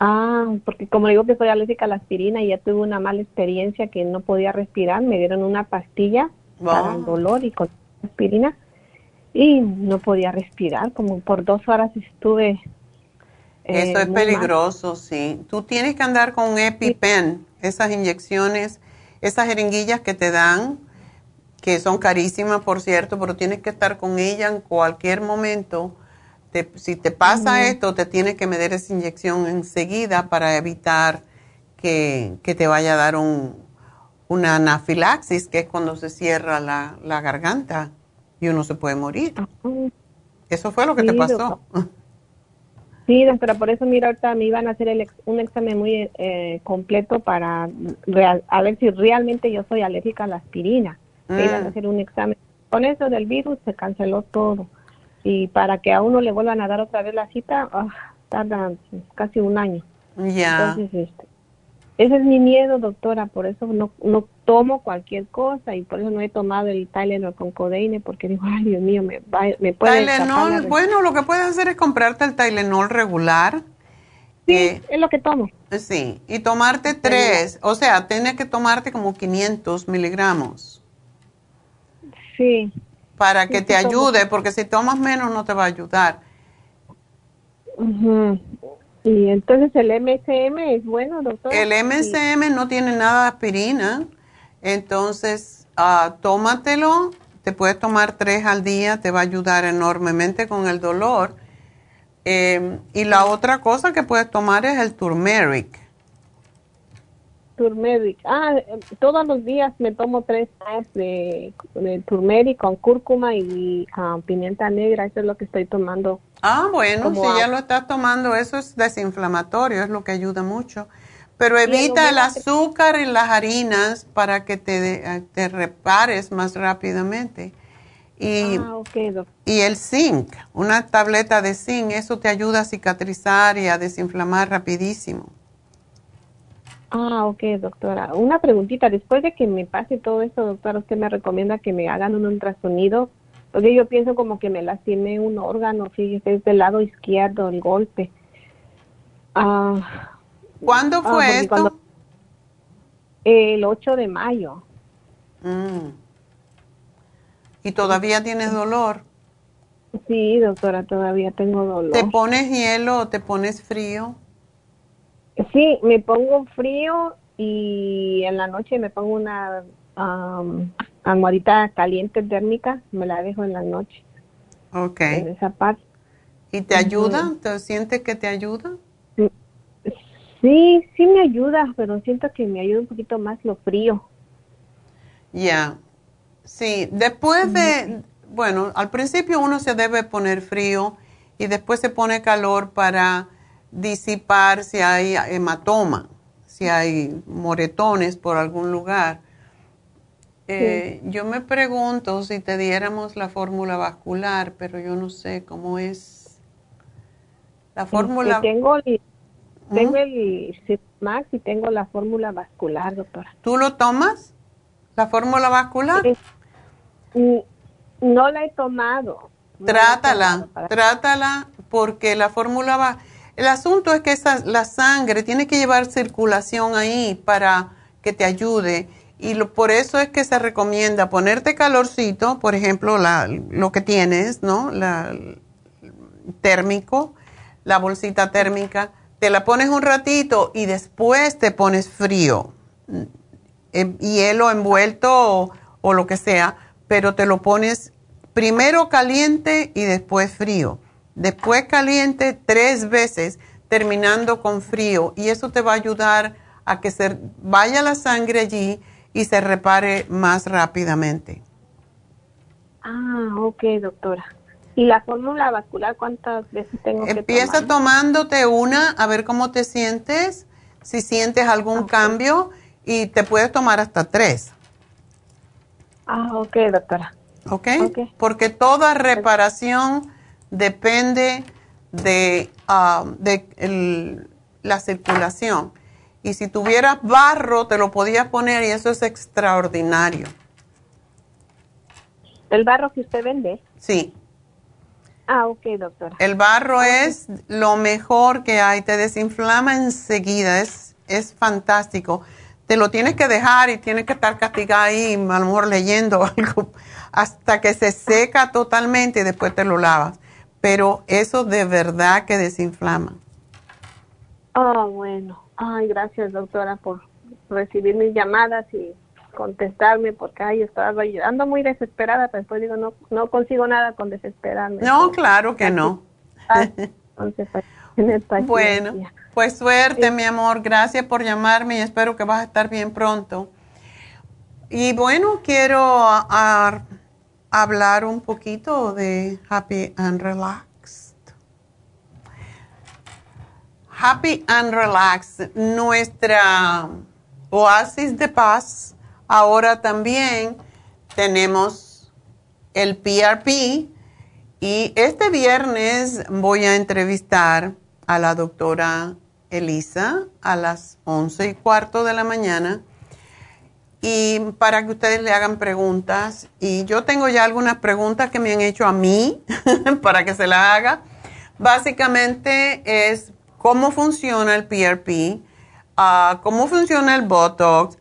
Ah, porque como digo que soy alérgica a la aspirina y ya tuve una mala experiencia que no podía respirar, me dieron una pastilla para el dolor y con aspirina y no podía respirar, como por dos horas estuve. Eh, Eso es peligroso, sí. Tú tienes que andar con un EpiPen, esas inyecciones, esas jeringuillas que te dan que son carísimas, por cierto, pero tienes que estar con ella en cualquier momento. si te pasa esto, te tienes que meter esa inyección enseguida para evitar que, te vaya a dar un, una anafilaxis, que es cuando se cierra la, garganta y uno se puede morir. Eso fue lo que te pasó. Sí, doctora, por eso mira, ahorita me iban a hacer el un examen muy eh, completo para a ver si realmente yo soy alérgica a la aspirina. Me iban a mm. hacer un examen. Con eso del virus se canceló todo. Y para que a uno le vuelvan a dar otra vez la cita, ah, tarda casi un año. Ya. Entonces, este, ese es mi miedo, doctora, por eso no, no tomo cualquier cosa y por eso no he tomado el Tylenol con codeine porque digo, ay Dios mío, me, me puede Tylenol, bueno, lo que puedes hacer es comprarte el Tylenol regular. Sí, eh, es lo que tomo. Sí, y tomarte tres, o sea, tienes que tomarte como 500 miligramos. Sí. Para que te ayude, porque si tomas menos no te va a ayudar. Y entonces el MSM es bueno, doctor. El MSM no tiene nada de aspirina, entonces uh, tómatelo, te puedes tomar tres al día, te va a ayudar enormemente con el dolor. Em, y la otra cosa que puedes tomar es el turmeric. Turmeric. Ah, todos los días me tomo tres de, de turmeric con cúrcuma y pimienta negra, eso es lo que estoy tomando Ah, bueno, si ya lo estás tomando, eso es desinflamatorio, es lo que ayuda mucho. Pero evita el azúcar en las harinas para que te, eh, te repares más rápidamente. Y, ah, okay, y el zinc, una tableta de zinc, eso te ayuda a cicatrizar y a desinflamar rapidísimo. Ah, ok, doctora. Una preguntita, después de que me pase todo esto, doctora, ¿usted me recomienda que me hagan un ultrasonido porque yo pienso como que me lastimé un órgano, fíjese, es del lado izquierdo el golpe. Ah, ¿Cuándo ah, fue esto? el 8 de mayo. Mm. ¿Y todavía tienes dolor? Sí, doctora, todavía tengo dolor. ¿Te pones hielo o te pones frío? Sí, me pongo frío y en la noche me pongo una almohadita caliente térmica, me la dejo en la noche. Ok. En esa parte. ¿Y te ayuda? ¿Te sientes que te ayuda? Sí, sí me ayuda, pero siento que me ayuda un poquito más lo frío. Ya. Sí, después de, bueno, al principio uno se debe poner frío y después se pone calor para disipar si hay hematoma, si hay moretones por algún lugar. Eh, yo me pregunto si te diéramos la fórmula vascular, pero yo no sé cómo es la fórmula. Tengo el, tengo el Max y tengo la fórmula vascular, doctora. ¿Tú lo tomas? ¿La fórmula vascular? no la he tomado. trátala, trátala porque la fórmula va... El asunto es que esa, la sangre tiene que llevar circulación ahí para que te ayude y por eso es que se recomienda ponerte calorcito, por ejemplo, la, lo que tienes, ¿no? La, térmico, la bolsita térmica, te la pones un ratito y después te pones frío, hielo envuelto o, o lo que sea, pero te lo pones primero caliente y después frío. Después caliente tres veces, terminando con frío. Y eso te va a ayudar a que se vaya la sangre allí y se repare más rápidamente. Ah, ok, doctora. ¿Y la fórmula vascular cuántas veces tengo que Empieza tomándote una, a ver cómo te sientes, si sientes algún cambio, y te puedes tomar hasta tres. Ah, ok, doctora. ¿Ok? Porque toda reparación depende de, ah, de la circulación. Y si tuvieras barro, te lo podías poner y eso es extraordinario. ¿El barro que usted vende? Sí. Ah, ok, doctora. El barro es lo mejor que hay, te desinflama enseguida, es, es fantástico. Te lo tienes que dejar y tienes que estar castigado ahí, a lo mejor leyendo algo, hasta que se seca totalmente y después te lo lavas. Pero eso de verdad que desinflama. Ah, bueno. Ay, gracias, doctora, por recibir mis llamadas y contestarme porque ay, estaba ando muy desesperada, pero después digo, no, no consigo nada con desesperarme. No, claro que no. bueno, pues suerte, mi amor. Gracias por llamarme y espero que vas a estar bien pronto. Y bueno, quiero hablar un poquito de Happy and Relaxed. Happy and Relax, nuestra oasis de paz. Ahora también tenemos el PRP y este viernes voy a entrevistar a la doctora Elisa a las once y cuarto de la mañana y para que ustedes le hagan preguntas. Y yo tengo ya algunas preguntas que me han hecho a mí para que se la haga. Básicamente es cómo funciona el PRP, ah, cómo funciona el Botox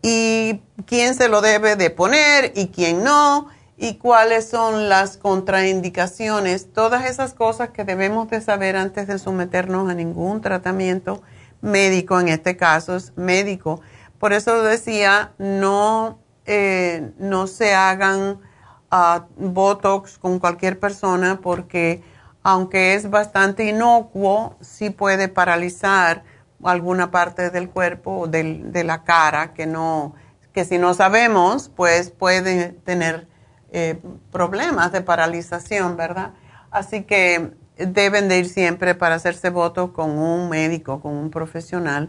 y quién se lo debe de poner y quién no y cuáles son las contraindicaciones, todas esas cosas que debemos de saber antes de someternos a ningún tratamiento médico, en este caso es médico. Por eso decía, no, eh, no se hagan ah, Botox con cualquier persona porque aunque es bastante inocuo, sí puede paralizar alguna parte del cuerpo o de la cara que no, que si no sabemos, pues puede tener eh, problemas de paralización, ¿verdad? Así que deben de ir siempre para hacerse voto con un médico, con un profesional.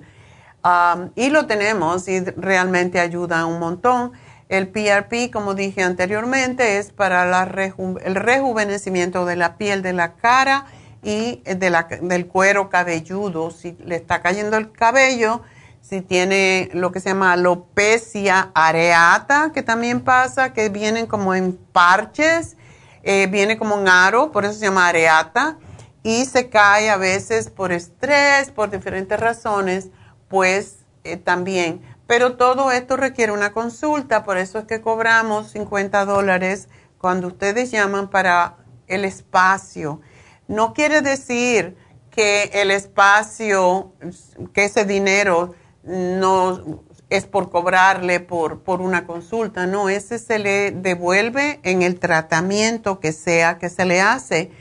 Y lo tenemos y realmente ayuda un montón. El PRP, como dije anteriormente, es para el rejuvenecimiento de la piel de la cara y del cuero cabelludo. Si le está cayendo el cabello, si tiene lo que se llama alopecia areata, que también pasa, que vienen como en parches, eh, viene como un aro, por eso se llama areata, y se cae a veces por estrés, por diferentes razones, pues eh, también pero todo esto requiere una consulta, por eso es que cobramos 50 dólares cuando ustedes llaman para el espacio. No quiere decir que el espacio, que ese dinero no es por cobrarle por, por una consulta, no, ese se le devuelve en el tratamiento que sea que se le hace.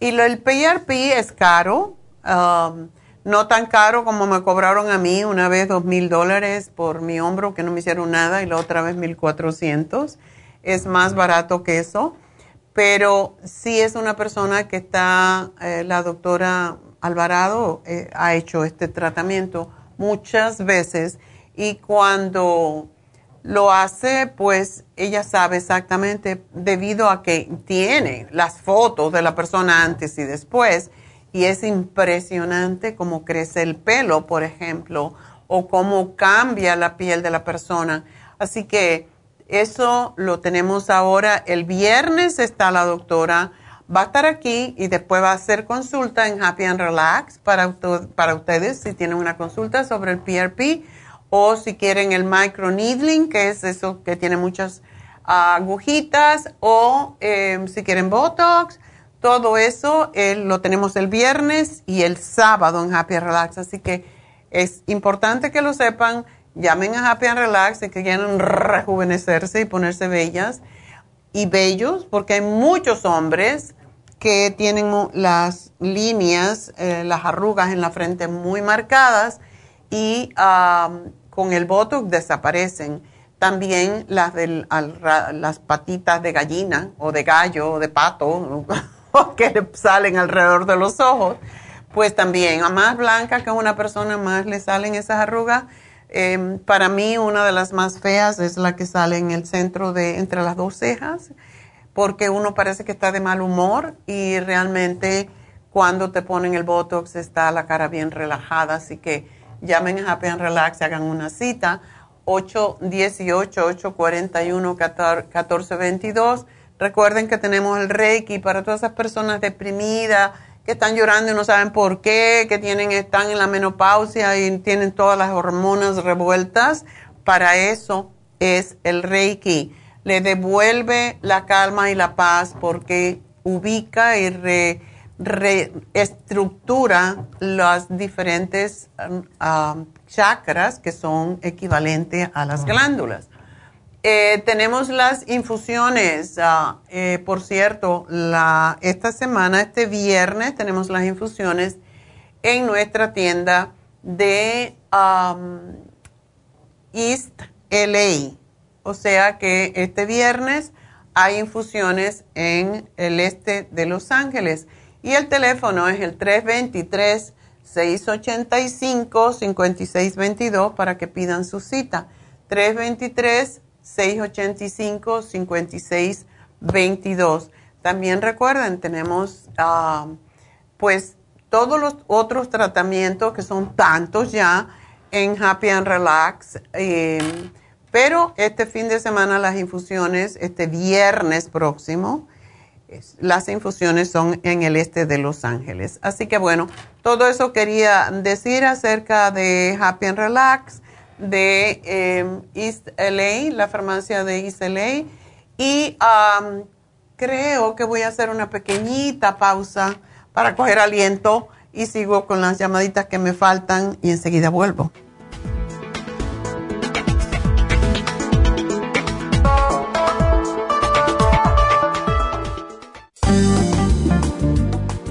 Y lo, el PRP es caro. Um, no tan caro como me cobraron a mí una vez dos mil dólares por mi hombro que no me hicieron nada y la otra vez mil cuatrocientos. Es más barato que eso, pero sí es una persona que está, eh, la doctora Alvarado eh, ha hecho este tratamiento muchas veces y cuando lo hace, pues ella sabe exactamente debido a que tiene las fotos de la persona antes y después y es impresionante cómo crece el pelo, por ejemplo, o cómo cambia la piel de la persona. Así que eso lo tenemos ahora. El viernes está la doctora, va a estar aquí y después va a hacer consulta en Happy and Relax para, para ustedes si tienen una consulta sobre el PRP o si quieren el microneedling, que es eso que tiene muchas agujitas, o eh, si quieren Botox todo eso lo tenemos el viernes y el sábado en Happy Relax, así que es importante que lo sepan. Llamen a Happy and Relax y que quieran rejuvenecerse y ponerse bellas y bellos, porque hay muchos hombres que tienen las líneas, eh, las arrugas en la frente muy marcadas y con el botox desaparecen. También las, del, las patitas de gallina o de gallo o de pato que salen alrededor de los ojos, pues también a más blanca que una persona más le salen esas arrugas. Em, para mí una de las más feas es la que sale en el centro de entre las dos cejas, porque uno parece que está de mal humor y realmente cuando te ponen el Botox está la cara bien relajada, así que llamen a Happy and Relax hagan una cita. 818-841-1422 Recuerden que tenemos el Reiki para todas esas personas deprimidas que están llorando y no saben por qué, que tienen, están en la menopausia y tienen todas las hormonas revueltas. Para eso es el Reiki. Le devuelve la calma y la paz porque ubica y reestructura las diferentes um, chakras que son equivalentes a las glándulas. Eh, tenemos las infusiones. Ah, eh, por cierto, esta semana, este viernes, tenemos las infusiones en nuestra tienda de East LA. O sea que este viernes hay infusiones en el este de Los Ángeles. Y el teléfono es el 323 685-5622 para que pidan su cita. 323-685-5622. También recuerden, tenemos ah, pues todos los otros tratamientos que son tantos ya en Happy and Relax. Em, pero este fin de semana las infusiones, este viernes próximo, las infusiones son en el este de Los Ángeles. Así que bueno, todo eso quería decir acerca de Happy and Relax, de em, East LA, la farmacia de East LA. Y creo que voy a hacer una pequeñita pausa para coger aliento y sigo con las llamaditas que me faltan y enseguida vuelvo.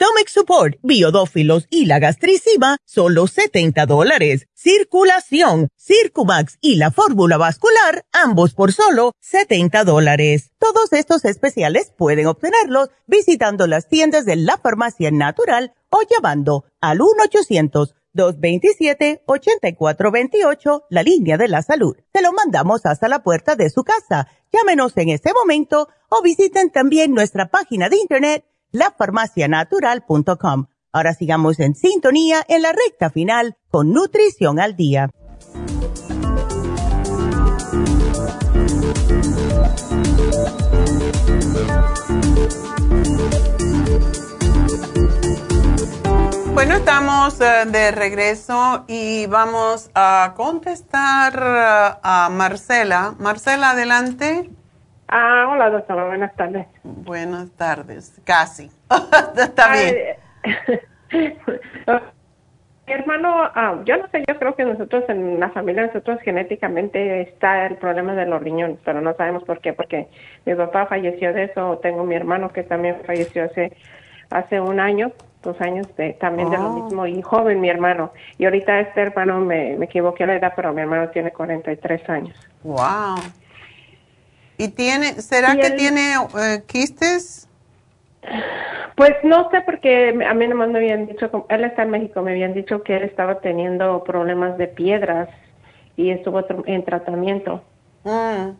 Stomach Support, biodófilos y la gastricima, solo 70 dólares. Circulación, Circumax y la fórmula vascular, ambos por solo 70 dólares. Todos estos especiales pueden obtenerlos visitando las tiendas de la farmacia natural o llamando al 1-800-227-8428, la línea de la salud. Se lo mandamos hasta la puerta de su casa. Llámenos en este momento o visiten también nuestra página de internet lafarmacianatural.com. Ahora sigamos en sintonía en la recta final con Nutrición al Día. Bueno, estamos eh, de regreso y vamos a contestar eh, a Marcela. Marcela, adelante. Ah, hola doctora, buenas tardes. Buenas tardes, casi. Está bien. mi hermano, ah, yo no sé, yo creo que nosotros en la familia, nosotros genéticamente está el problema de los riñones, pero no sabemos por qué, porque mi papá falleció de eso, tengo mi hermano que también falleció hace, hace un año, dos años de, también de lo oh. mismo, y joven mi hermano. Y ahorita este hermano, me, me equivoqué la edad, pero mi hermano tiene 43 años. Wow. ¿Y tiene, será que tiene eh, quistes? Pues no sé porque a mí nomás me habían dicho, él está en México, me habían dicho que él estaba teniendo problemas de piedras y estuvo en tratamiento. Mm.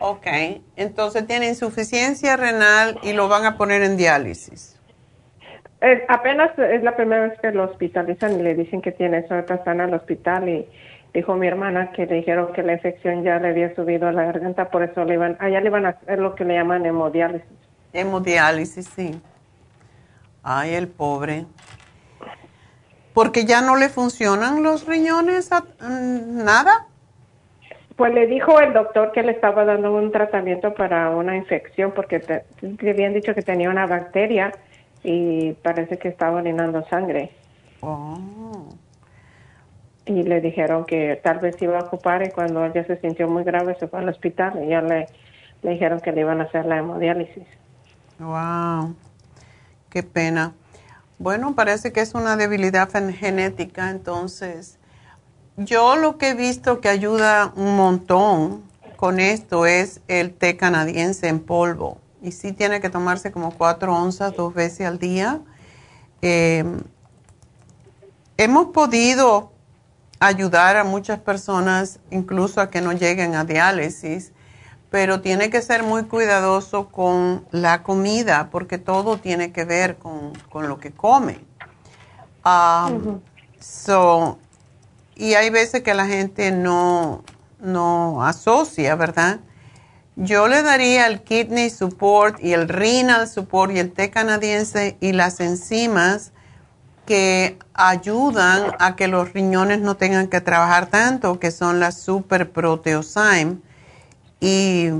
Ok, entonces tiene insuficiencia renal y lo van a poner en diálisis. Apenas es la primera vez que lo hospitalizan y le dicen que tiene eso, está en el hospital y dijo mi hermana que le dijeron que la infección ya le había subido a la garganta, por eso le iban, allá le iban a hacer lo que le llaman hemodiálisis. Hemodiálisis, sí. Ay, el pobre. Porque ya no le funcionan los riñones, mm, nada. Pues le dijo el doctor que le estaba dando un tratamiento para una infección porque le habían dicho que tenía una bacteria y parece que estaba orinando sangre. Oh y le dijeron que tal vez iba a ocupar y cuando ella se sintió muy grave se fue al hospital y ya le, le dijeron que le iban a hacer la hemodiálisis. Wow, qué pena. Bueno, parece que es una debilidad genética, entonces yo lo que he visto que ayuda un montón con esto es el té canadiense en polvo. y sí tiene que tomarse como cuatro onzas dos veces al día. Eh, hemos podido ayudar a muchas personas, incluso a que no lleguen a diálisis, pero tiene que ser muy cuidadoso con la comida, porque todo tiene que ver con, lo que come. Um, y hay veces que la gente no, no asocia, ¿verdad? Yo le daría el kidney support y el renal support y el té canadiense y las enzimas que ayudan a que los riñones no tengan que trabajar tanto, que son las super proteosyme y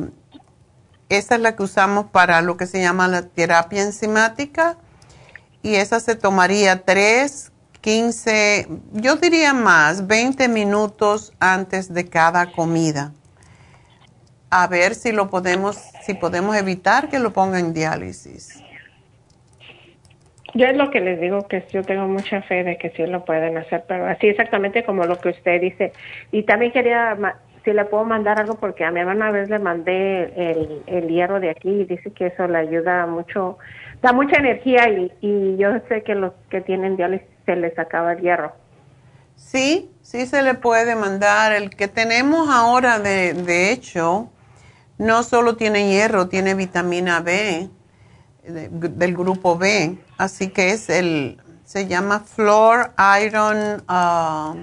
esa es la que usamos para lo que se llama la terapia enzimática. Y esa se tomaría 3, 15, yo diría más, 20 minutos antes de cada comida. A ver si lo podemos, si podemos evitar que lo ponga en diálisis. Yo es lo que les digo que yo tengo mucha fe de que sí lo pueden hacer, pero así exactamente como lo que usted dice. Y también quería si le puedo mandar algo porque a mi hermana una vez le mandé el, el hierro de aquí y dice que eso le ayuda mucho, da mucha energía y, y yo sé que los que tienen diálisis se les acaba el hierro. Sí, sí se le puede mandar. El que tenemos ahora, de, de hecho, no solo tiene hierro, tiene vitamina B del grupo B, así que es el, se llama Flor Iron ah,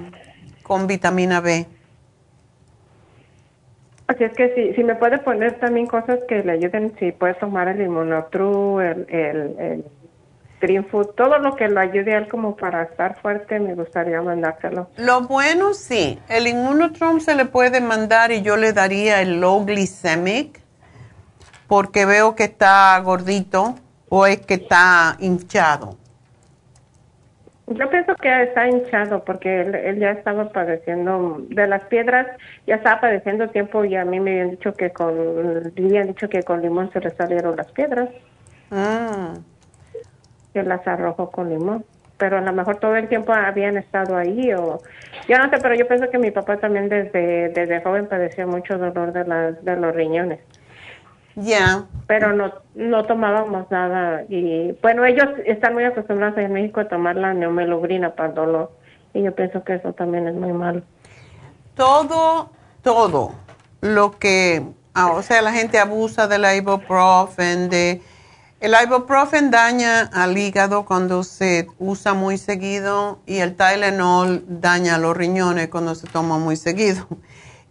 con vitamina B. Así es que si, si me puede poner también cosas que le ayuden, si puede tomar el inmunotru, el, el, el Green Food, todo lo que lo ayude a él como para estar fuerte, me gustaría mandárselo. Lo bueno sí, el inmunotrum se le puede mandar y yo le daría el low glycemic porque veo que está gordito o es que está hinchado. Yo pienso que está hinchado porque él, ya estaba padeciendo de las piedras, ya estaba padeciendo tiempo y a mí me habían dicho que con, habían dicho que con limón se le salieron las piedras. Ah. Que las arrojó con limón. Pero a lo mejor todo el tiempo habían estado ahí o yo no sé, pero yo pienso que mi papá también desde, desde joven padecía mucho dolor de, las, de los riñones. Ya. Pero no, no tomábamos nada. Y bueno, ellos están muy acostumbrados en México a tomar la neumelugrina para el dolor. Y yo pienso que eso también es muy malo. Todo, todo lo que, ah, o sea, la gente abusa del ibuprofen, de... El ibuprofen daña al hígado cuando se usa muy seguido y el Tylenol daña a los riñones cuando se toma muy seguido.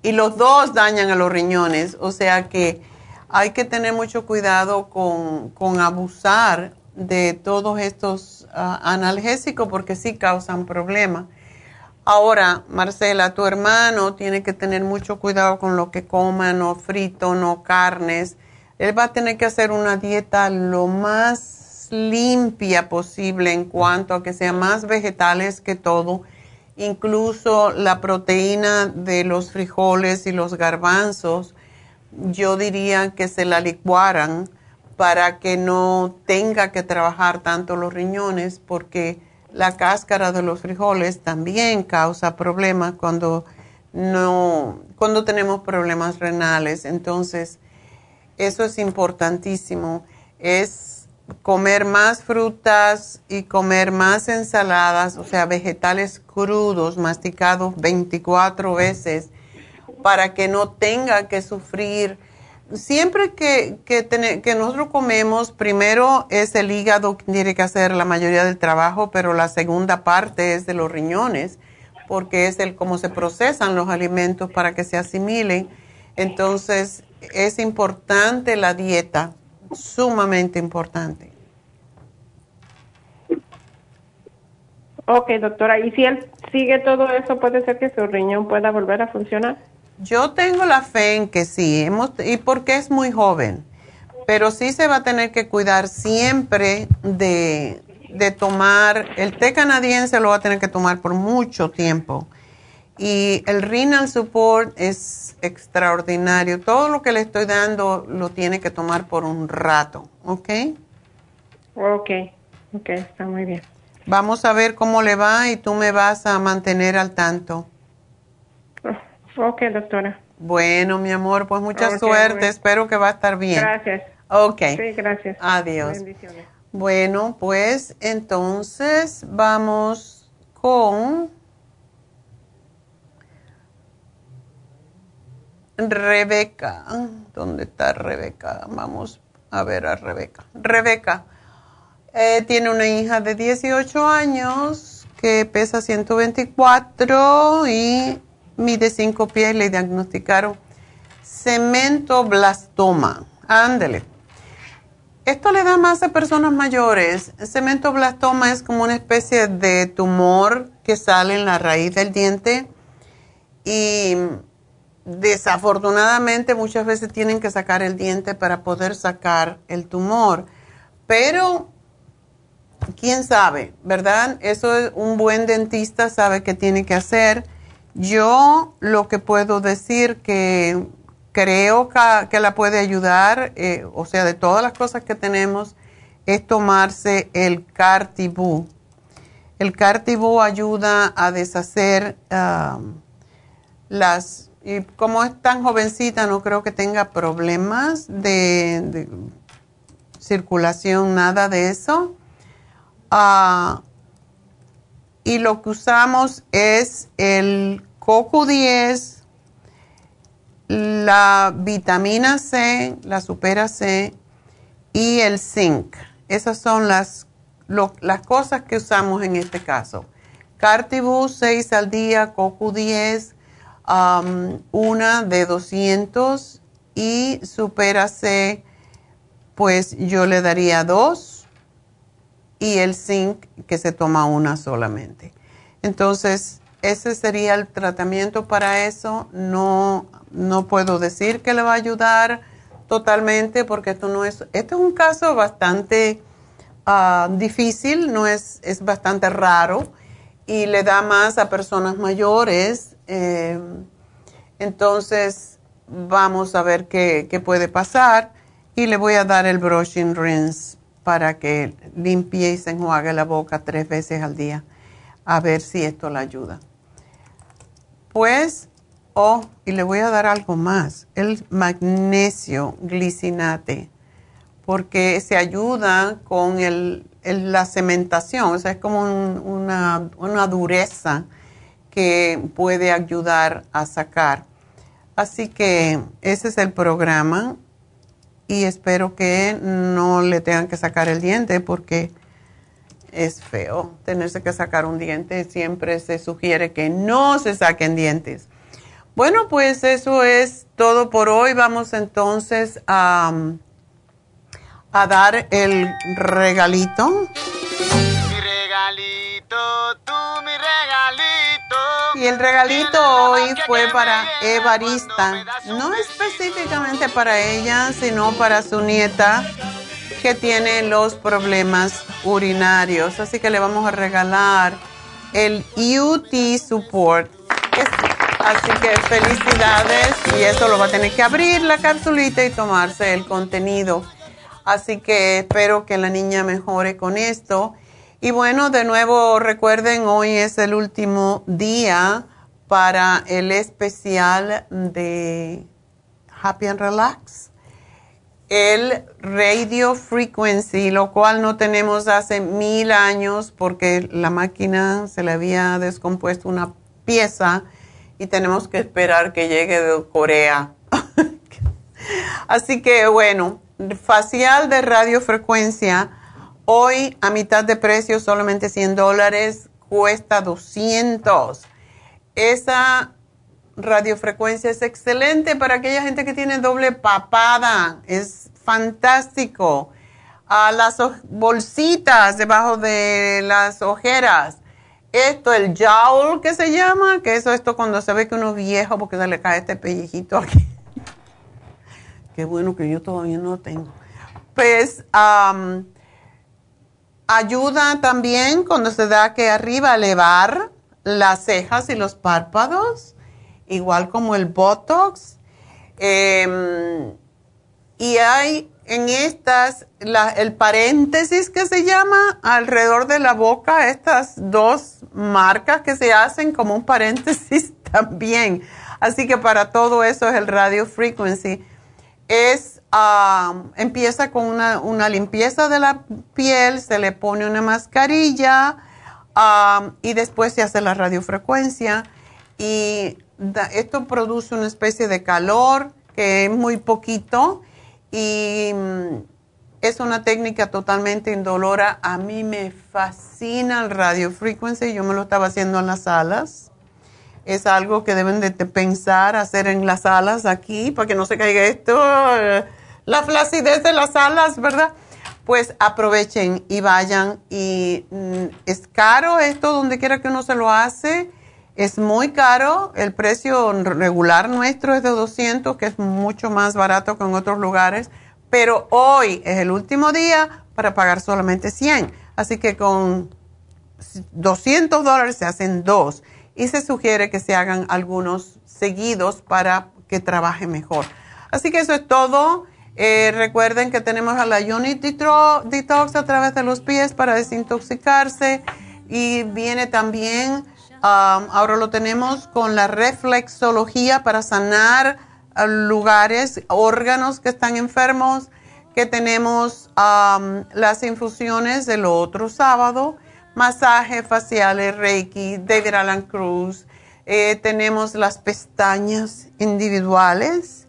Y los dos dañan a los riñones, o sea que hay que tener mucho cuidado con, abusar de todos estos ah, analgésicos porque sí causan problemas. Ahora, Marcela, tu hermano tiene que tener mucho cuidado con lo que coma, no frito, no carnes. Él va a tener que hacer una dieta lo más limpia posible en cuanto a que sea más vegetales que todo, incluso la proteína de los frijoles y los garbanzos yo diría que se la licuaran para que no tenga que trabajar tanto los riñones porque la cáscara de los frijoles también causa problemas cuando no cuando tenemos problemas renales. Entonces eso es importantísimo. Es comer más frutas y comer más ensaladas o sea vegetales crudos masticados 24 veces para que no tenga que sufrir. Siempre que, que, nosotros comemos, primero es el hígado que tiene que hacer la mayoría del trabajo, pero la segunda parte es de los riñones, porque es el cómo se procesan los alimentos para que se asimilen. Entonces, es importante la dieta, sumamente importante. Ok, doctora, ¿y si él sigue todo eso, puede ser que su riñón pueda volver a funcionar? Yo tengo la fe en que sí, hemos, y porque es muy joven, pero sí se va a tener que cuidar siempre de, de tomar, el té canadiense lo va a tener que tomar por mucho tiempo. Y el renal support es extraordinario. Todo lo que le estoy dando lo tiene que tomar por un rato, ¿ok? Ok, ok, está muy bien. Vamos a ver cómo le va y tú me vas a mantener al tanto. Ok, doctora. Bueno, mi amor, pues mucha suerte. Espero que va a estar bien. Gracias. Ok. Sí, gracias. Adiós. Bendiciones. Bueno, pues entonces vamos con Rebeca. ¿Dónde está Rebeca? Vamos a ver a Rebeca. Rebeca eh, tiene una hija de 18 años que pesa 124 y mide 5 pies. Le diagnosticaron cementoblastoma. Ándele. Esto le da más a personas mayores. Cementoblastoma es como una especie de tumor que sale en la raíz del diente y desafortunadamente muchas veces tienen que sacar el diente para poder sacar el tumor. Pero, quién sabe, ¿verdad? Eso es un buen dentista sabe qué tiene que hacer. Yo lo que puedo decir que creo que, la puede ayudar, eh, o sea, de todas las cosas que tenemos, es tomarse el Cartibú. El Cartibú ayuda a deshacer las, y como es tan jovencita, no creo que tenga problemas de, circulación, nada de eso. Ah, y lo que usamos es el Coco 10 la vitamina C, la supera C y el zinc. Esas son las, las cosas que usamos en este caso. Cartibus 6 al día, Coco 10, um, una de 200 y supera C, pues yo le daría dos y el zinc que se toma una solamente. Entonces, ese sería el tratamiento para eso. No no puedo decir que le va a ayudar totalmente porque esto no es, este es un caso bastante ah, difícil, no es, es bastante raro y le da más a personas mayores. Eh, entonces, vamos a ver qué, qué, puede pasar y le voy a dar el brushing rinse para que limpie y se enjuague la boca tres veces al día, a ver si esto le ayuda. Pues Oh, y le voy a dar algo más, el magnesio glicinate, porque se ayuda con el, la cementación, o sea, es como una, una dureza que puede ayudar a sacar. Así que ese es el programa y espero que no le tengan que sacar el diente porque es feo tenerse que sacar un diente. Siempre se sugiere que no se saquen dientes. Bueno, pues eso es todo por hoy. Vamos entonces a, a dar el regalito. Mi regalito, tú mi regalito. Y el regalito hoy fue para Evarista. No específicamente para ella, sino para su nieta que tiene los problemas urinarios. Así que le vamos a regalar el UT Support Así que felicidades y eso lo va a tener que abrir la capsulita y tomarse el contenido. Así que espero que la niña mejore con esto. Y bueno, de nuevo recuerden, hoy es el último día para el especial de Happy and Relax. El radio frequency, lo cual no tenemos hace mil años porque la máquina se le había descompuesto una pieza y tenemos que esperar que llegue de Corea. Así que bueno, facial de radiofrecuencia, hoy a mitad de precio, solamente 100 dólares, cuesta 200. Esa radiofrecuencia es excelente para aquella gente que tiene doble papada, es fantástico. A las bolsitas debajo de las ojeras esto, el jowl que se llama, que eso esto cuando se ve que uno es viejo porque se le cae este pellejito aquí. Qué bueno que yo todavía no lo tengo. Pues ayuda también cuando se da que arriba elevar las cejas y los párpados, igual como el Botox. Em, y hay en estas, el paréntesis que se llama alrededor de la boca, estas dos marcas que se hacen como un paréntesis también. Así que para todo eso es el radio frequency. es, empieza con una, limpieza de la piel, se le pone una mascarilla y después se hace la radiofrecuencia. Y esto produce una especie de calor que es muy poquito y mm, es una técnica totalmente indolora. A mí me fascina el radiofrequency, yo me lo estaba haciendo en las alas. Es algo que deben de pensar hacer en las alas aquí para que no se caiga esto, la flacidez de las alas, ¿verdad? Pues aprovechen y vayan y mm, es caro esto donde quiera que uno se lo hace, es muy caro, el precio regular nuestro es de 200, que es mucho más barato que en otros lugares, pero hoy es el último día para pagar solamente 100, así que con 200 dólares se hacen dos y se sugiere que se hagan algunos seguidos para que trabaje mejor. Así que eso es todo. Eh, recuerden que tenemos a la Unit Detox a través de los pies para desintoxicarse y viene también, um, ahora lo tenemos con la reflexología para sanar uh, lugares, órganos que están enfermos, que tenemos um, las infusiones del otro sábado masajes faciales, Reiki, David Alan Cruz. Eh, tenemos las pestañas individuales,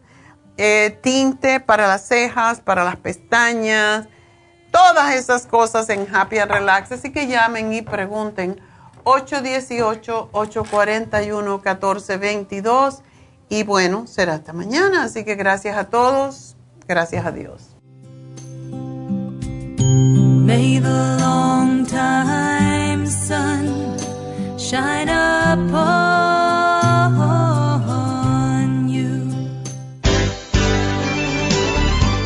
eh, tinte para las cejas, para las pestañas, todas esas cosas en Happy and Relax. Así que llamen y pregunten 818-841-1422. Y bueno, será hasta mañana. Así que gracias a todos. Gracias a Dios. May the long time sun shine upon